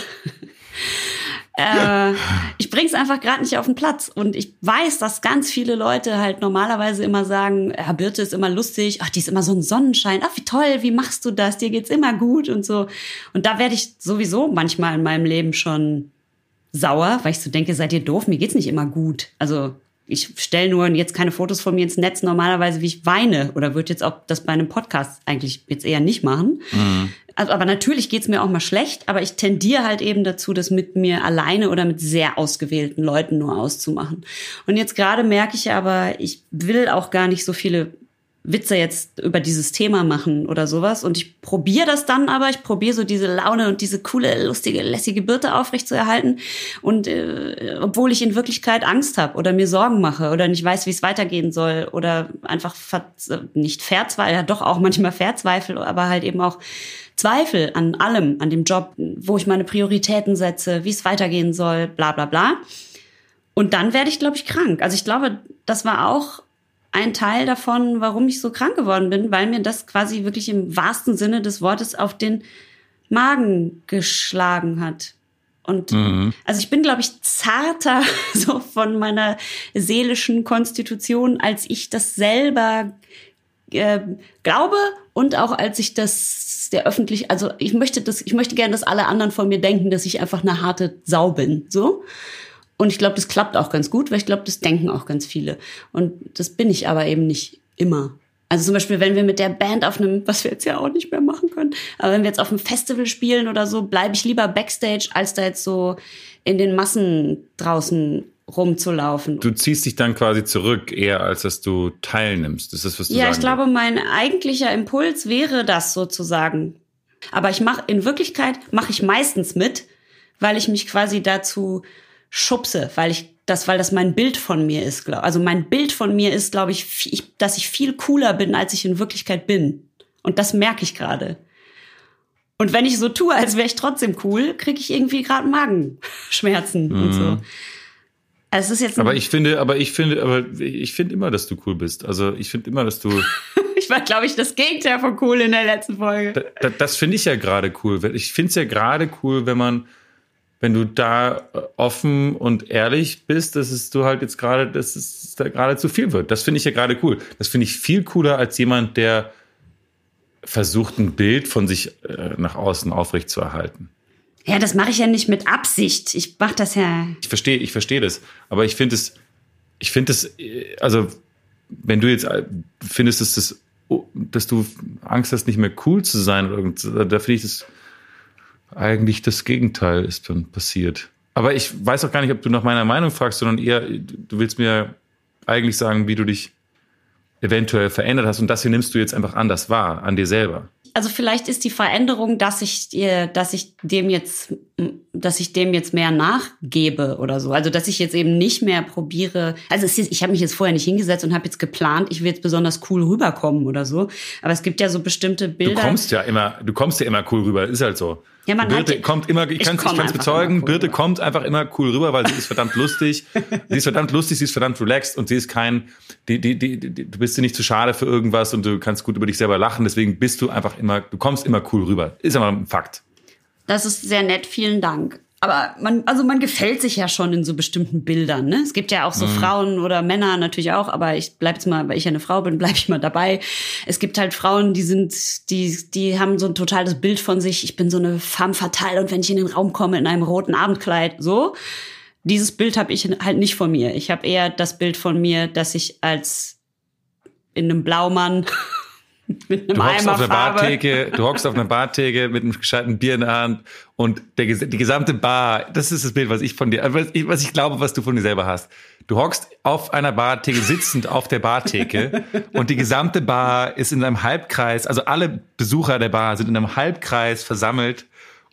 (laughs) äh, ich bring's einfach gerade nicht auf den Platz. Und ich weiß, dass ganz viele Leute halt normalerweise immer sagen, ja, Birte ist immer lustig, ach, die ist immer so ein Sonnenschein, ach, wie toll, wie machst du das? Dir geht's immer gut und so. Und da werde ich sowieso manchmal in meinem Leben schon sauer, weil ich so denke, seid ihr doof, mir geht's nicht immer gut. Also ich stelle nur jetzt keine Fotos von mir ins Netz normalerweise, wie ich weine oder würde jetzt auch das bei einem Podcast eigentlich jetzt eher nicht machen. Also, aber natürlich geht's mir auch mal schlecht, aber ich tendiere halt eben dazu, das mit mir alleine oder mit sehr ausgewählten Leuten nur auszumachen. Und jetzt gerade merke ich aber, ich will auch gar nicht so viele Witze jetzt über dieses Thema machen oder sowas. Und ich probiere das dann aber. Ich probiere so diese Laune und diese coole, lustige, lässige Birte aufrechtzuerhalten. Und äh, obwohl ich in Wirklichkeit Angst habe oder mir Sorgen mache oder nicht weiß, wie es weitergehen soll oder einfach ver nicht verzweifle, ja doch auch manchmal verzweifle, aber halt eben auch Zweifel an allem, an dem Job, wo ich meine Prioritäten setze, wie es weitergehen soll, bla bla bla. Und dann werde ich, glaube ich, krank. Also ich glaube, das war auch ein Teil davon, warum ich so krank geworden bin, weil mir das quasi wirklich im wahrsten Sinne des Wortes auf den Magen geschlagen hat. Und also ich bin, glaube ich, zarter (laughs) so von meiner seelischen Konstitution, als ich das selber äh, glaube und auch als ich das der öffentlich, also ich möchte das, ich möchte gerne, dass alle anderen von mir denken, dass ich einfach eine harte Sau bin, so. Und ich glaube, das klappt auch ganz gut, weil ich glaube, das denken auch ganz viele. Und das bin ich aber eben nicht immer. Also zum Beispiel, wenn wir mit der Band auf einem, was wir jetzt ja auch nicht mehr machen können, aber wenn wir jetzt auf einem Festival spielen oder so, bleibe ich lieber backstage, als da jetzt so in den Massen draußen rumzulaufen. Du ziehst dich dann quasi zurück, eher als dass du teilnimmst. Das ist, was du ja, ich glaube, mein eigentlicher Impuls wäre das sozusagen. Aber ich mache in Wirklichkeit mache ich meistens mit, weil ich mich quasi dazu schubse, weil ich das, weil das mein Bild von mir ist. Glaub, also mein Bild von mir ist, glaube ich, ich, dass ich viel cooler bin, als ich in Wirklichkeit bin. Und das merke ich gerade. Und wenn ich so tue, als wäre ich trotzdem cool, kriege ich irgendwie gerade Magenschmerzen mhm. und so. Also es ist jetzt aber ich finde, aber ich finde, aber ich finde immer, dass du cool bist. Also ich finde immer, dass du. (laughs) ich war, glaube ich, das Gegenteil von cool in der letzten Folge. Da, da, das finde ich ja gerade cool. Ich finde es ja gerade cool, wenn man, wenn du da offen und ehrlich bist, dass es du halt jetzt gerade, dass es da gerade zu viel wird. Das finde ich ja gerade cool. Das finde ich viel cooler als jemand, der versucht, ein Bild von sich äh, nach außen aufrecht zu erhalten. Ja, das mache ich ja nicht mit Absicht. Ich mache das ja. Ich verstehe, ich verstehe das. Aber ich finde es, ich finde es, also wenn du jetzt findest, dass das, dass du Angst hast, nicht mehr cool zu sein, da finde ich das eigentlich das Gegenteil ist dann passiert. Aber ich weiß auch gar nicht, ob du nach meiner Meinung fragst, sondern eher, du willst mir eigentlich sagen, wie du dich eventuell verändert hast und das hier nimmst du jetzt einfach anders wahr, an dir selber also vielleicht ist die Veränderung, dass ich, dass ich dem jetzt, dass ich dem jetzt mehr nachgebe oder so. Also dass ich jetzt eben nicht mehr probiere. Also ist, ich habe mich jetzt vorher nicht hingesetzt und habe jetzt geplant, ich will jetzt besonders cool rüberkommen oder so. Aber es gibt ja so bestimmte Bilder. Du kommst ja immer, du kommst ja immer cool rüber, ist halt so. Ja, man Birte hat, kommt immer, ich kann es bezeugen, cool Birte rüber. kommt einfach immer cool rüber, weil sie ist verdammt lustig. (laughs) sie ist verdammt lustig, sie ist verdammt relaxed und sie ist kein, die, die, die, die, du bist dir nicht zu schade für irgendwas und du kannst gut über dich selber lachen, deswegen bist du einfach immer, du kommst immer cool rüber. Ist aber ein Fakt. Das ist sehr nett, vielen Dank. Aber man, also man gefällt sich ja schon in so bestimmten Bildern. Ne? Es gibt ja auch so mhm. Frauen oder Männer natürlich auch, aber ich bleib jetzt mal, weil ich ja eine Frau bin, (laughs) bleib ich mal dabei. Es gibt halt Frauen, die sind, die, die haben so ein totales Bild von sich. Ich bin so eine femme fatale und wenn ich in den Raum komme in einem roten Abendkleid, so. Dieses Bild habe ich halt nicht von mir. Ich habe eher das Bild von mir, dass ich als in einem Blaumann du hockst auf einer Bartheke, du hockst auf einer Bartheke mit einem gescheiten Bier in der Hand und der, die gesamte Bar, das ist das Bild, was ich von dir, was ich, was ich glaube, was du von dir selber hast. Du hockst auf einer Bartheke, sitzend auf der Bartheke (laughs) und die gesamte Bar ist in einem Halbkreis, also alle Besucher der Bar sind in einem Halbkreis versammelt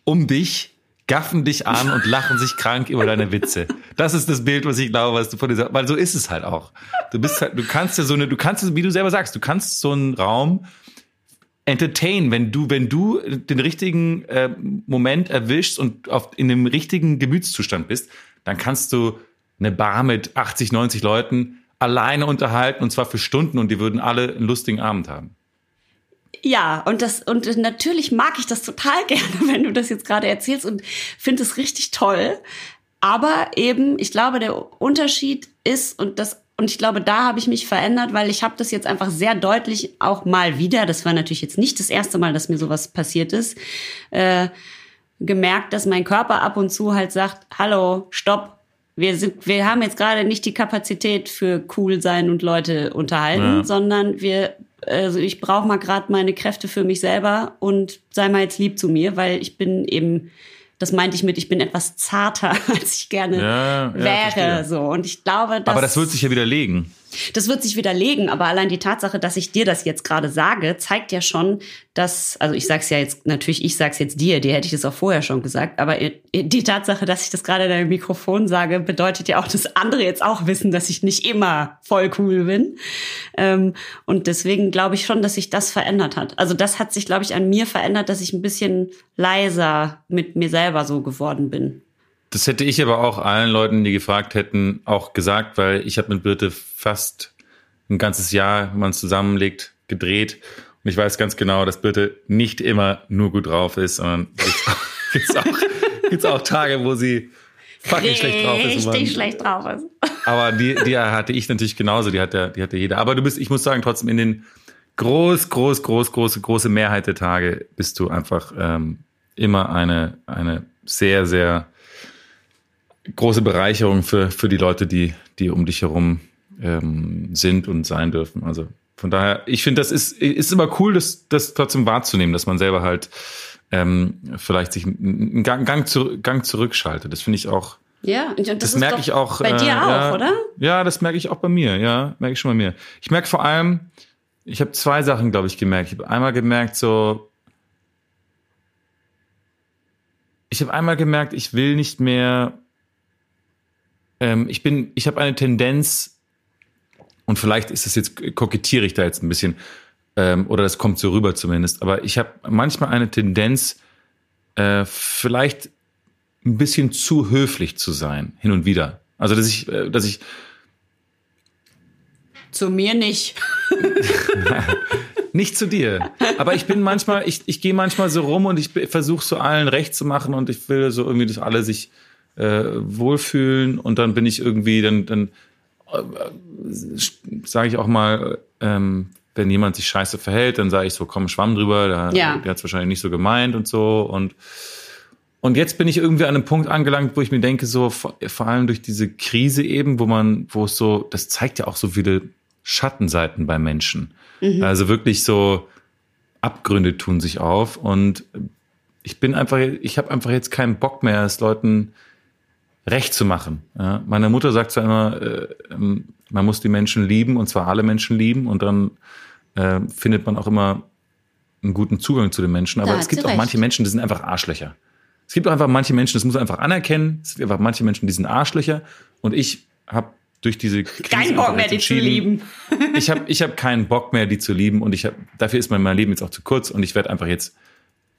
um dich gaffen dich an und lachen sich krank über deine Witze. Das ist das Bild, was ich glaube, was du von dir sagst. Weil so ist es halt auch. Du bist halt, du kannst ja so eine, du kannst, wie du selber sagst, du kannst so einen Raum entertain, wenn du, wenn du den richtigen äh, Moment erwischst und auf, in dem richtigen Gemütszustand bist, dann kannst du eine Bar mit 80, 90 Leuten alleine unterhalten und zwar für Stunden und die würden alle einen lustigen Abend haben. Ja, und das, und natürlich mag ich das total (laughs) gerne, wenn du das jetzt gerade erzählst und finde es richtig toll. Aber eben, ich glaube, der Unterschied ist, und das, und ich glaube, da habe ich mich verändert, weil ich habe das jetzt einfach sehr deutlich auch mal wieder, das war natürlich jetzt nicht das erste Mal, dass mir sowas passiert ist, äh, gemerkt, dass mein Körper ab und zu halt sagt, hallo, stopp, wir sind, wir haben jetzt gerade nicht die Kapazität für cool sein und Leute unterhalten, ja. sondern wir also ich brauche mal gerade meine Kräfte für mich selber und sei mal jetzt lieb zu mir, weil ich bin eben, das meinte ich mit, ich bin etwas zarter, (laughs) als ich gerne ja, ja, wäre. So und ich glaube, dass, aber das wird sich ja widerlegen. Das wird sich widerlegen, aber allein die Tatsache, dass ich dir das jetzt gerade sage, zeigt ja schon, dass, also ich sag's ja jetzt, natürlich, ich sag's jetzt dir, dir hätte ich das auch vorher schon gesagt, aber die Tatsache, dass ich das gerade in deinem Mikrofon sage, bedeutet ja auch, dass andere jetzt auch wissen, dass ich nicht immer voll cool bin. Ähm, und deswegen glaube ich schon, dass sich das verändert hat. Also das hat sich, glaube ich, an mir verändert, dass ich ein bisschen leiser mit mir selber so geworden bin. Das hätte ich aber auch allen Leuten, die gefragt hätten, auch gesagt, weil ich habe mit Birte fast ein ganzes Jahr, wenn man es zusammenlegt, gedreht. Und ich weiß ganz genau, dass Birte nicht immer nur gut drauf ist, sondern gibt es (laughs) auch, gibt's auch Tage, wo sie fucking schlecht drauf ist. Richtig schlecht drauf ist. Aber die, die hatte ich natürlich genauso, die hatte, die hatte jeder. Aber du bist, ich muss sagen, trotzdem in den groß, groß, groß, große, große Mehrheit der Tage bist du einfach ähm, immer eine, eine sehr, sehr große Bereicherung für, für die Leute, die, die um dich herum ähm, sind und sein dürfen. Also von daher, ich finde, das ist, ist immer cool, das, das trotzdem wahrzunehmen, dass man selber halt ähm, vielleicht sich einen Gang, Gang, zu, Gang zurückschaltet. Das finde ich auch. Ja, und das, das merke ich auch. Bei dir äh, auch, ja, oder? Ja, das merke ich auch bei mir. Ja, merke ich schon bei mir. Ich merke vor allem, ich habe zwei Sachen, glaube ich, gemerkt. Ich habe einmal gemerkt, so ich habe einmal gemerkt, ich will nicht mehr. Ähm, ich bin, ich habe eine Tendenz, und vielleicht ist es jetzt kokettiere ich da jetzt ein bisschen, ähm, oder das kommt so rüber zumindest. Aber ich habe manchmal eine Tendenz, äh, vielleicht ein bisschen zu höflich zu sein, hin und wieder. Also dass ich, äh, dass ich zu mir nicht. (laughs) nicht zu dir. Aber ich bin manchmal, ich, ich gehe manchmal so rum und ich versuche so allen recht zu machen und ich will so irgendwie, dass alle sich äh, wohlfühlen und dann bin ich irgendwie, dann, dann äh, sage ich auch mal, ähm, wenn jemand sich scheiße verhält, dann sage ich so, komm, Schwamm drüber, der, ja. der hat es wahrscheinlich nicht so gemeint und so und und jetzt bin ich irgendwie an einem Punkt angelangt, wo ich mir denke, so vor, vor allem durch diese Krise eben, wo man, wo es so, das zeigt ja auch so viele Schattenseiten bei Menschen. Mhm. Also wirklich so Abgründe tun sich auf und ich bin einfach, ich habe einfach jetzt keinen Bock mehr, es Leuten recht zu machen. Ja, meine Mutter sagt zwar immer, äh, ähm, man muss die Menschen lieben und zwar alle Menschen lieben und dann äh, findet man auch immer einen guten Zugang zu den Menschen. Aber es gibt auch recht. manche Menschen, die sind einfach Arschlöcher. Es gibt auch einfach manche Menschen, das muss man einfach anerkennen. Es gibt einfach manche Menschen, die sind Arschlöcher. Und ich habe durch diese Krise keinen Bock mehr, die zu lieben. (laughs) ich habe ich hab keinen Bock mehr, die zu lieben. Und ich hab, dafür ist mein, mein Leben jetzt auch zu kurz. Und ich werde einfach jetzt,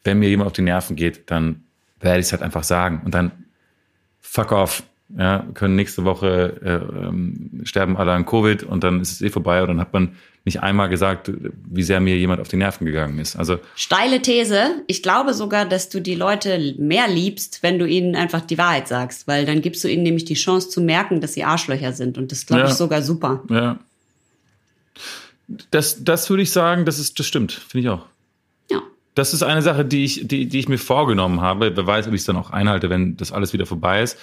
wenn mir jemand auf die Nerven geht, dann werde ich es halt einfach sagen. Und dann fuck off ja, können nächste Woche äh, ähm, sterben alle an Covid und dann ist es eh vorbei und dann hat man nicht einmal gesagt, wie sehr mir jemand auf die Nerven gegangen ist. Also steile These. Ich glaube sogar, dass du die Leute mehr liebst, wenn du ihnen einfach die Wahrheit sagst, weil dann gibst du ihnen nämlich die Chance zu merken, dass sie Arschlöcher sind und das glaube ja. ich sogar super. Ja. Das, das würde ich sagen, das ist, das stimmt, finde ich auch. Das ist eine Sache, die ich, die, die ich mir vorgenommen habe. Wer weiß, ob ich es dann auch einhalte, wenn das alles wieder vorbei ist.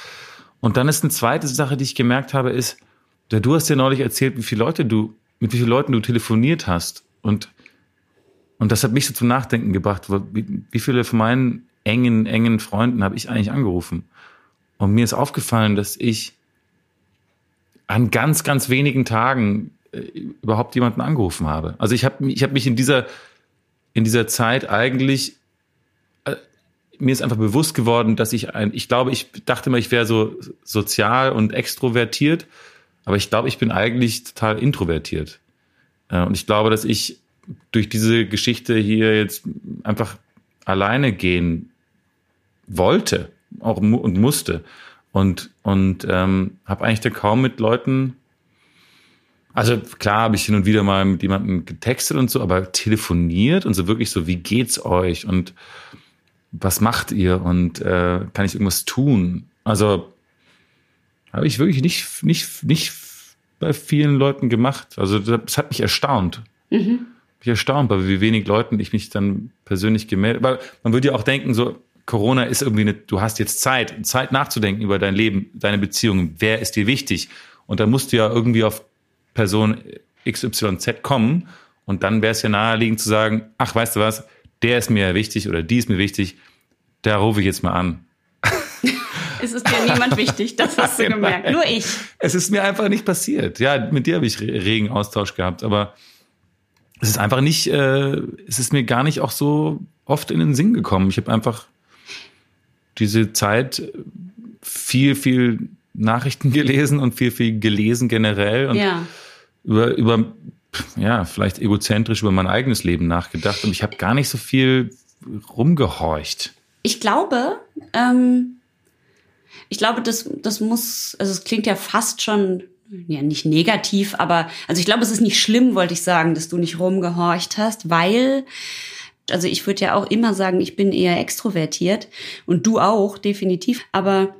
Und dann ist eine zweite Sache, die ich gemerkt habe, ist, du hast ja neulich erzählt, wie viele Leute du, mit wie vielen Leuten du telefoniert hast. Und, und das hat mich so zum Nachdenken gebracht. Wie, wie viele von meinen engen, engen Freunden habe ich eigentlich angerufen? Und mir ist aufgefallen, dass ich an ganz, ganz wenigen Tagen äh, überhaupt jemanden angerufen habe. Also ich habe ich hab mich in dieser, in dieser Zeit eigentlich mir ist einfach bewusst geworden, dass ich ein, ich glaube, ich dachte mal, ich wäre so sozial und extrovertiert, aber ich glaube, ich bin eigentlich total introvertiert. Äh, und ich glaube, dass ich durch diese Geschichte hier jetzt einfach alleine gehen wollte auch und musste und und ähm, habe eigentlich da kaum mit Leuten also klar habe ich hin und wieder mal mit jemandem getextet und so aber telefoniert und so wirklich so wie geht's euch und was macht ihr und äh, kann ich irgendwas tun? Also habe ich wirklich nicht, nicht, nicht bei vielen Leuten gemacht. Also das hat mich erstaunt. Mhm. Mich erstaunt, bei wie wenig Leuten ich mich dann persönlich gemeldet. Weil man würde ja auch denken, so Corona ist irgendwie eine, du hast jetzt Zeit, Zeit nachzudenken über dein Leben, deine Beziehungen. Wer ist dir wichtig? Und dann musst du ja irgendwie auf Person XYZ kommen. Und dann wäre es ja naheliegend zu sagen, ach, weißt du was, der ist mir wichtig oder die ist mir wichtig, da rufe ich jetzt mal an. (laughs) es ist dir niemand wichtig, das hast du (laughs) gemerkt. Nur ich. Es ist mir einfach nicht passiert. Ja, mit dir habe ich regen Austausch gehabt, aber es ist einfach nicht, äh, es ist mir gar nicht auch so oft in den Sinn gekommen. Ich habe einfach diese Zeit viel, viel Nachrichten (laughs) gelesen und viel, viel gelesen generell und ja. Über, über ja, vielleicht egozentrisch über mein eigenes Leben nachgedacht und ich habe gar nicht so viel rumgehorcht. Ich glaube, ähm, ich glaube, das, das muss, also es klingt ja fast schon, ja, nicht negativ, aber, also ich glaube, es ist nicht schlimm, wollte ich sagen, dass du nicht rumgehorcht hast, weil, also ich würde ja auch immer sagen, ich bin eher extrovertiert und du auch, definitiv, aber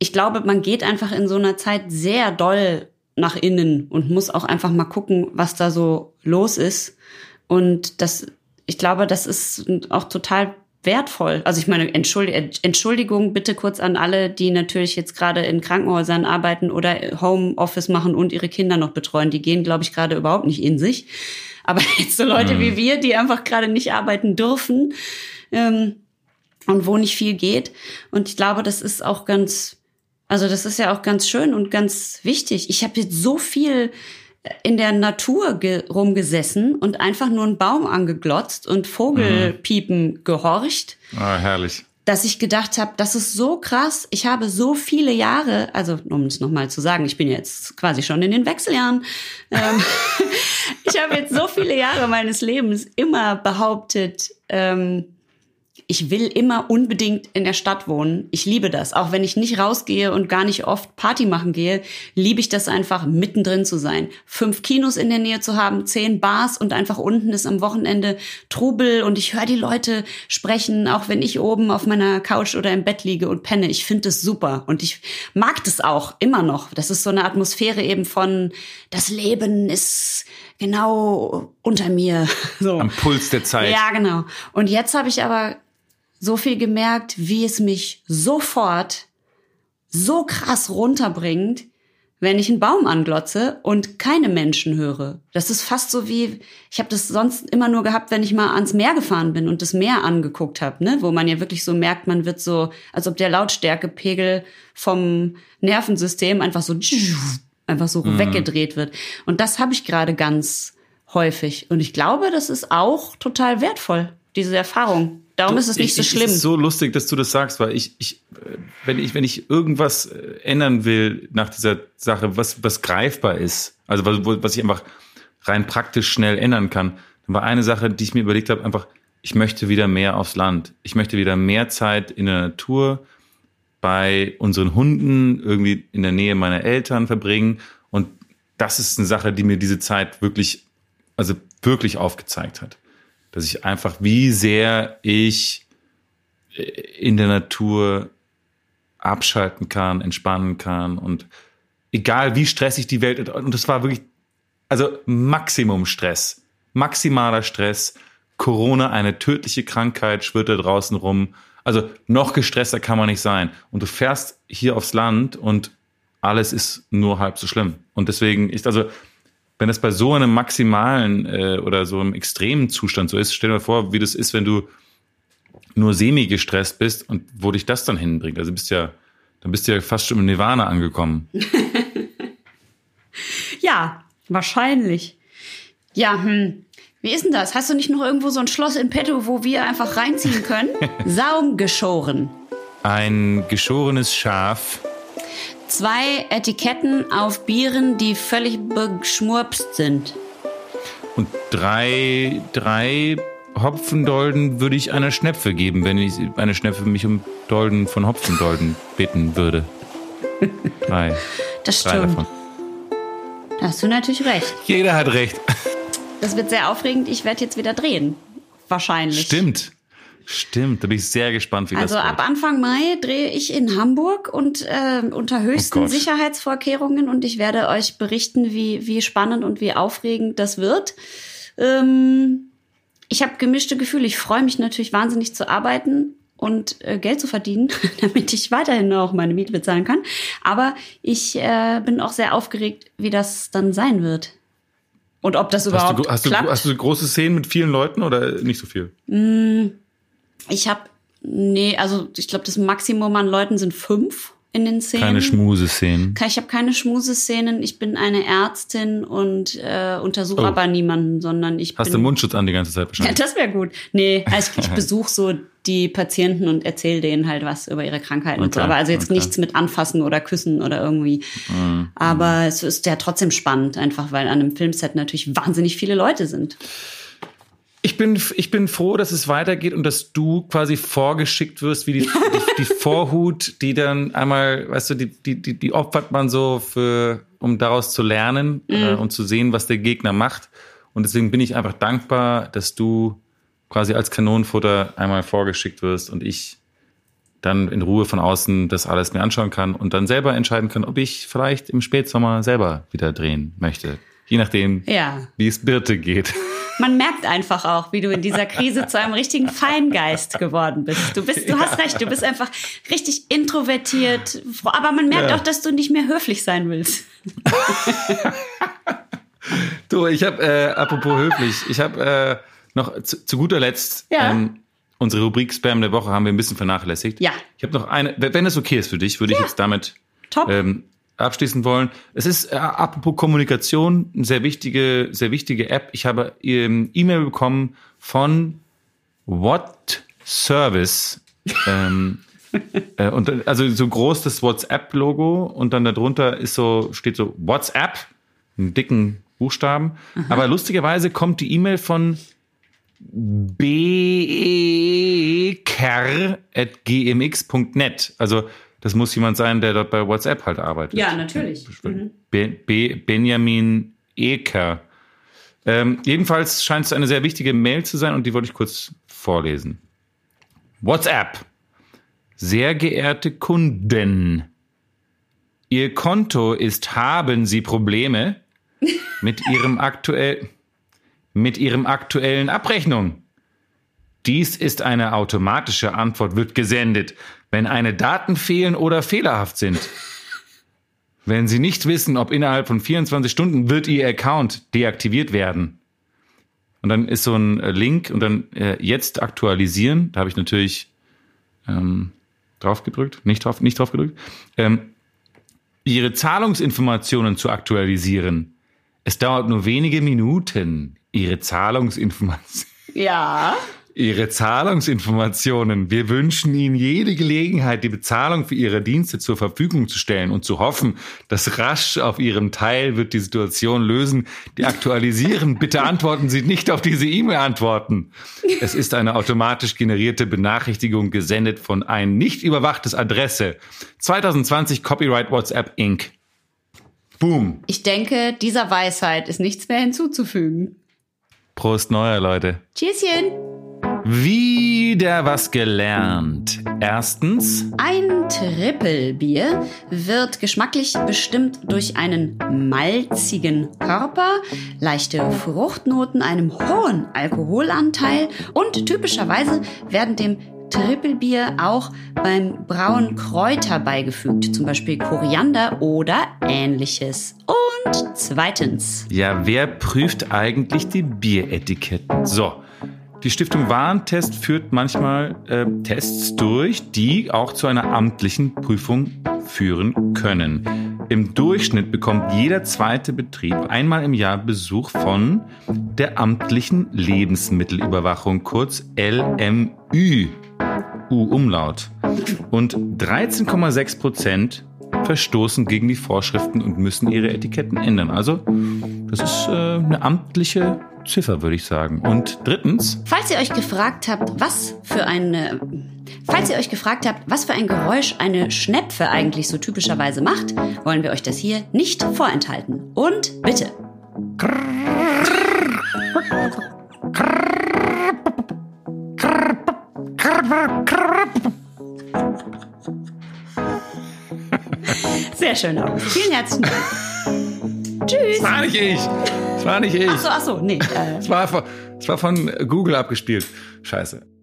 ich glaube, man geht einfach in so einer Zeit sehr doll nach innen und muss auch einfach mal gucken, was da so los ist. Und das, ich glaube, das ist auch total wertvoll. Also ich meine, Entschuldigung bitte kurz an alle, die natürlich jetzt gerade in Krankenhäusern arbeiten oder Homeoffice machen und ihre Kinder noch betreuen. Die gehen, glaube ich, gerade überhaupt nicht in sich. Aber (laughs) jetzt so Leute mhm. wie wir, die einfach gerade nicht arbeiten dürfen ähm, und wo nicht viel geht. Und ich glaube, das ist auch ganz also das ist ja auch ganz schön und ganz wichtig. Ich habe jetzt so viel in der Natur ge rumgesessen und einfach nur einen Baum angeglotzt und Vogelpiepen mhm. gehorcht. Ah, herrlich. dass ich gedacht habe, das ist so krass. Ich habe so viele Jahre, also um es nochmal zu sagen, ich bin jetzt quasi schon in den Wechseljahren. Ähm, (laughs) ich habe jetzt so viele Jahre meines Lebens immer behauptet, ähm, ich will immer unbedingt in der Stadt wohnen. Ich liebe das. Auch wenn ich nicht rausgehe und gar nicht oft Party machen gehe, liebe ich das einfach, mittendrin zu sein. Fünf Kinos in der Nähe zu haben, zehn Bars und einfach unten ist am Wochenende Trubel und ich höre die Leute sprechen, auch wenn ich oben auf meiner Couch oder im Bett liege und penne. Ich finde es super und ich mag das auch immer noch. Das ist so eine Atmosphäre eben von, das Leben ist genau unter mir. (laughs) So. Am Puls der Zeit. Ja, genau. Und jetzt habe ich aber so viel gemerkt, wie es mich sofort so krass runterbringt, wenn ich einen Baum anglotze und keine Menschen höre. Das ist fast so wie, ich habe das sonst immer nur gehabt, wenn ich mal ans Meer gefahren bin und das Meer angeguckt habe, ne? wo man ja wirklich so merkt, man wird so, als ob der Lautstärkepegel vom Nervensystem einfach so einfach so mhm. weggedreht wird. Und das habe ich gerade ganz häufig. Und ich glaube, das ist auch total wertvoll, diese Erfahrung. Darum ist es nicht ich, so schlimm. Es ist so lustig, dass du das sagst, weil ich, ich, wenn ich, wenn ich irgendwas äh, ändern will nach dieser Sache, was, was greifbar ist, also was, was ich einfach rein praktisch schnell ändern kann, dann war eine Sache, die ich mir überlegt habe, einfach, ich möchte wieder mehr aufs Land. Ich möchte wieder mehr Zeit in der Natur bei unseren Hunden irgendwie in der Nähe meiner Eltern verbringen. Und das ist eine Sache, die mir diese Zeit wirklich, also wirklich aufgezeigt hat dass ich einfach, wie sehr ich äh, in der Natur abschalten kann, entspannen kann und egal wie stressig die Welt und das war wirklich, also Maximum Stress, maximaler Stress, Corona, eine tödliche Krankheit, schwirrt da draußen rum. Also noch gestresster kann man nicht sein. Und du fährst hier aufs Land und alles ist nur halb so schlimm. Und deswegen ist also wenn das bei so einem maximalen äh, oder so einem extremen Zustand so ist, stell dir mal vor, wie das ist, wenn du nur semi gestresst bist und wo dich das dann hinbringt. Also bist ja, dann bist du ja fast schon im Nirvana angekommen. (laughs) ja, wahrscheinlich. Ja, hm. Wie ist denn das? Hast du nicht noch irgendwo so ein Schloss in petto, wo wir einfach reinziehen können? (laughs) Saum geschoren. Ein geschorenes Schaf zwei Etiketten auf Bieren, die völlig beschmurpst sind. Und drei, drei Hopfendolden würde ich einer Schnepfe geben, wenn ich eine Schnepfe mich um Dolden von Hopfendolden bitten würde. (laughs) Drei. Das stimmt. Drei davon. Da hast du natürlich recht. Jeder hat recht. Das wird sehr aufregend. Ich werde jetzt wieder drehen. Wahrscheinlich. Stimmt. Stimmt, da bin ich sehr gespannt, wie also das wird. Also ab Anfang Mai drehe ich in Hamburg und äh, unter höchsten oh Sicherheitsvorkehrungen und ich werde euch berichten, wie, wie spannend und wie aufregend das wird. Ähm, ich habe gemischte Gefühle. Ich freue mich natürlich wahnsinnig zu arbeiten und äh, Geld zu verdienen, (laughs) damit ich weiterhin auch meine Miete bezahlen kann. Aber ich äh, bin auch sehr aufgeregt, wie das dann sein wird. Und ob das überhaupt hast du, hast klappt. Du, hast du große Szenen mit vielen Leuten oder nicht so viel? Mm, ich habe, nee, also ich glaube, das Maximum an Leuten sind fünf in den Szenen. Keine Schmuseszenen. Ich habe keine Schmuseszenen. Ich bin eine Ärztin und äh, untersuche oh. aber niemanden, sondern ich Hast bin, du Mundschutz an die ganze Zeit wahrscheinlich? Ja, das wäre gut. Nee, also ich, ich (laughs) besuche so die Patienten und erzähle denen halt was über ihre Krankheiten okay, und so. Aber also jetzt okay. nichts mit Anfassen oder Küssen oder irgendwie. Mhm. Aber es ist ja trotzdem spannend, einfach weil an einem Filmset natürlich wahnsinnig viele Leute sind. Ich bin, ich bin froh, dass es weitergeht und dass du quasi vorgeschickt wirst, wie die, die, die (laughs) Vorhut, die dann einmal, weißt du, die, die, die, die opfert man so für, um daraus zu lernen mhm. äh, und zu sehen, was der Gegner macht. Und deswegen bin ich einfach dankbar, dass du quasi als Kanonenfutter einmal vorgeschickt wirst und ich dann in Ruhe von außen das alles mir anschauen kann und dann selber entscheiden kann, ob ich vielleicht im Spätsommer selber wieder drehen möchte. Je nachdem, ja. wie es Birte geht. Man merkt einfach auch, wie du in dieser Krise zu einem richtigen Feingeist geworden bist. Du bist, du ja. hast recht, du bist einfach richtig introvertiert, aber man merkt ja. auch, dass du nicht mehr höflich sein willst. (laughs) du, ich habe, äh, apropos höflich, ich habe äh, noch zu, zu, guter Letzt ja. ähm, unsere Rubrik Spam der Woche haben wir ein bisschen vernachlässigt. Ja. Ich habe noch eine, wenn es okay ist für dich, würde ich jetzt damit Top. Ähm, abschließen wollen. Es ist äh, apropos Kommunikation eine sehr wichtige, sehr wichtige App. Ich habe ähm, E-Mail bekommen von What Service ähm, (laughs) äh, und dann- also so groß das WhatsApp-Logo und dann darunter ist so, steht so WhatsApp, in dicken Buchstaben. Aber lustigerweise kommt die E-Mail von beker.gmx.net. Also das muss jemand sein, der dort bei WhatsApp halt arbeitet. Ja, natürlich. Be Be Benjamin Eker. Ähm, jedenfalls scheint es eine sehr wichtige Mail zu sein und die wollte ich kurz vorlesen. WhatsApp. Sehr geehrte Kunden, Ihr Konto ist, haben Sie Probleme (laughs) mit Ihrem aktuell, mit Ihrem aktuellen Abrechnung? Dies ist eine automatische Antwort, wird gesendet, wenn eine Daten fehlen oder fehlerhaft sind. (laughs) Wenn Sie nicht wissen, ob innerhalb von 24 Stunden wird Ihr Account deaktiviert werden. Und dann ist so ein äh, Link und dann äh, jetzt aktualisieren. Da habe ich natürlich ähm, drauf gedrückt, nicht drauf, nicht drauf gedrückt. Ähm, Ihre Zahlungsinformationen zu aktualisieren. Es dauert nur wenige Minuten. Ihre Zahlungsinformationen. Ja. Ihre Zahlungsinformationen. Wir wünschen Ihnen jede Gelegenheit, die Bezahlung für Ihre Dienste zur Verfügung zu stellen und zu hoffen, dass rasch auf Ihrem Teil wird die Situation lösen. Die aktualisieren. (laughs) Bitte antworten Sie nicht auf diese E-Mail-Antworten. Es ist eine automatisch generierte Benachrichtigung gesendet von ein nicht überwachtes Adresse. 2020 Copyright WhatsApp Inc. Boom. Ich denke, dieser Weisheit ist nichts mehr hinzuzufügen. Prost neuer Leute. Tschüsschen. Wieder was gelernt. Erstens, Ein Trippelbier wird geschmacklich bestimmt durch einen malzigen Körper, leichte Fruchtnoten, einem hohen Alkoholanteil und typischerweise werden dem Trippelbier auch beim Brauen Kräuter beigefügt, zum Beispiel Koriander oder ähnliches. Und zweitens, ja, wer prüft eigentlich die Bieretiketten? So, die Stiftung Warentest führt manchmal äh, Tests durch, die auch zu einer amtlichen Prüfung führen können. Im Durchschnitt bekommt jeder zweite Betrieb einmal im Jahr Besuch von der amtlichen Lebensmittelüberwachung, kurz LMÜ. U-Umlaut. Und 13,6 Prozent verstoßen gegen die Vorschriften und müssen ihre Etiketten ändern. Also, das ist äh, eine amtliche Ziffer, würde ich sagen. Und drittens, falls ihr euch gefragt habt, was für eine Falls ihr euch gefragt habt, was für ein Geräusch eine Schnepfe eigentlich so typischerweise macht, wollen wir euch das hier nicht vorenthalten. Und bitte. Sehr schön, August. Vielen herzlichen Dank. (laughs) Tschüss. das war nicht ich. Das war nicht ich. Achso, achso, nee. Äh. Das war, von, das war von Google abgespielt. Scheiße.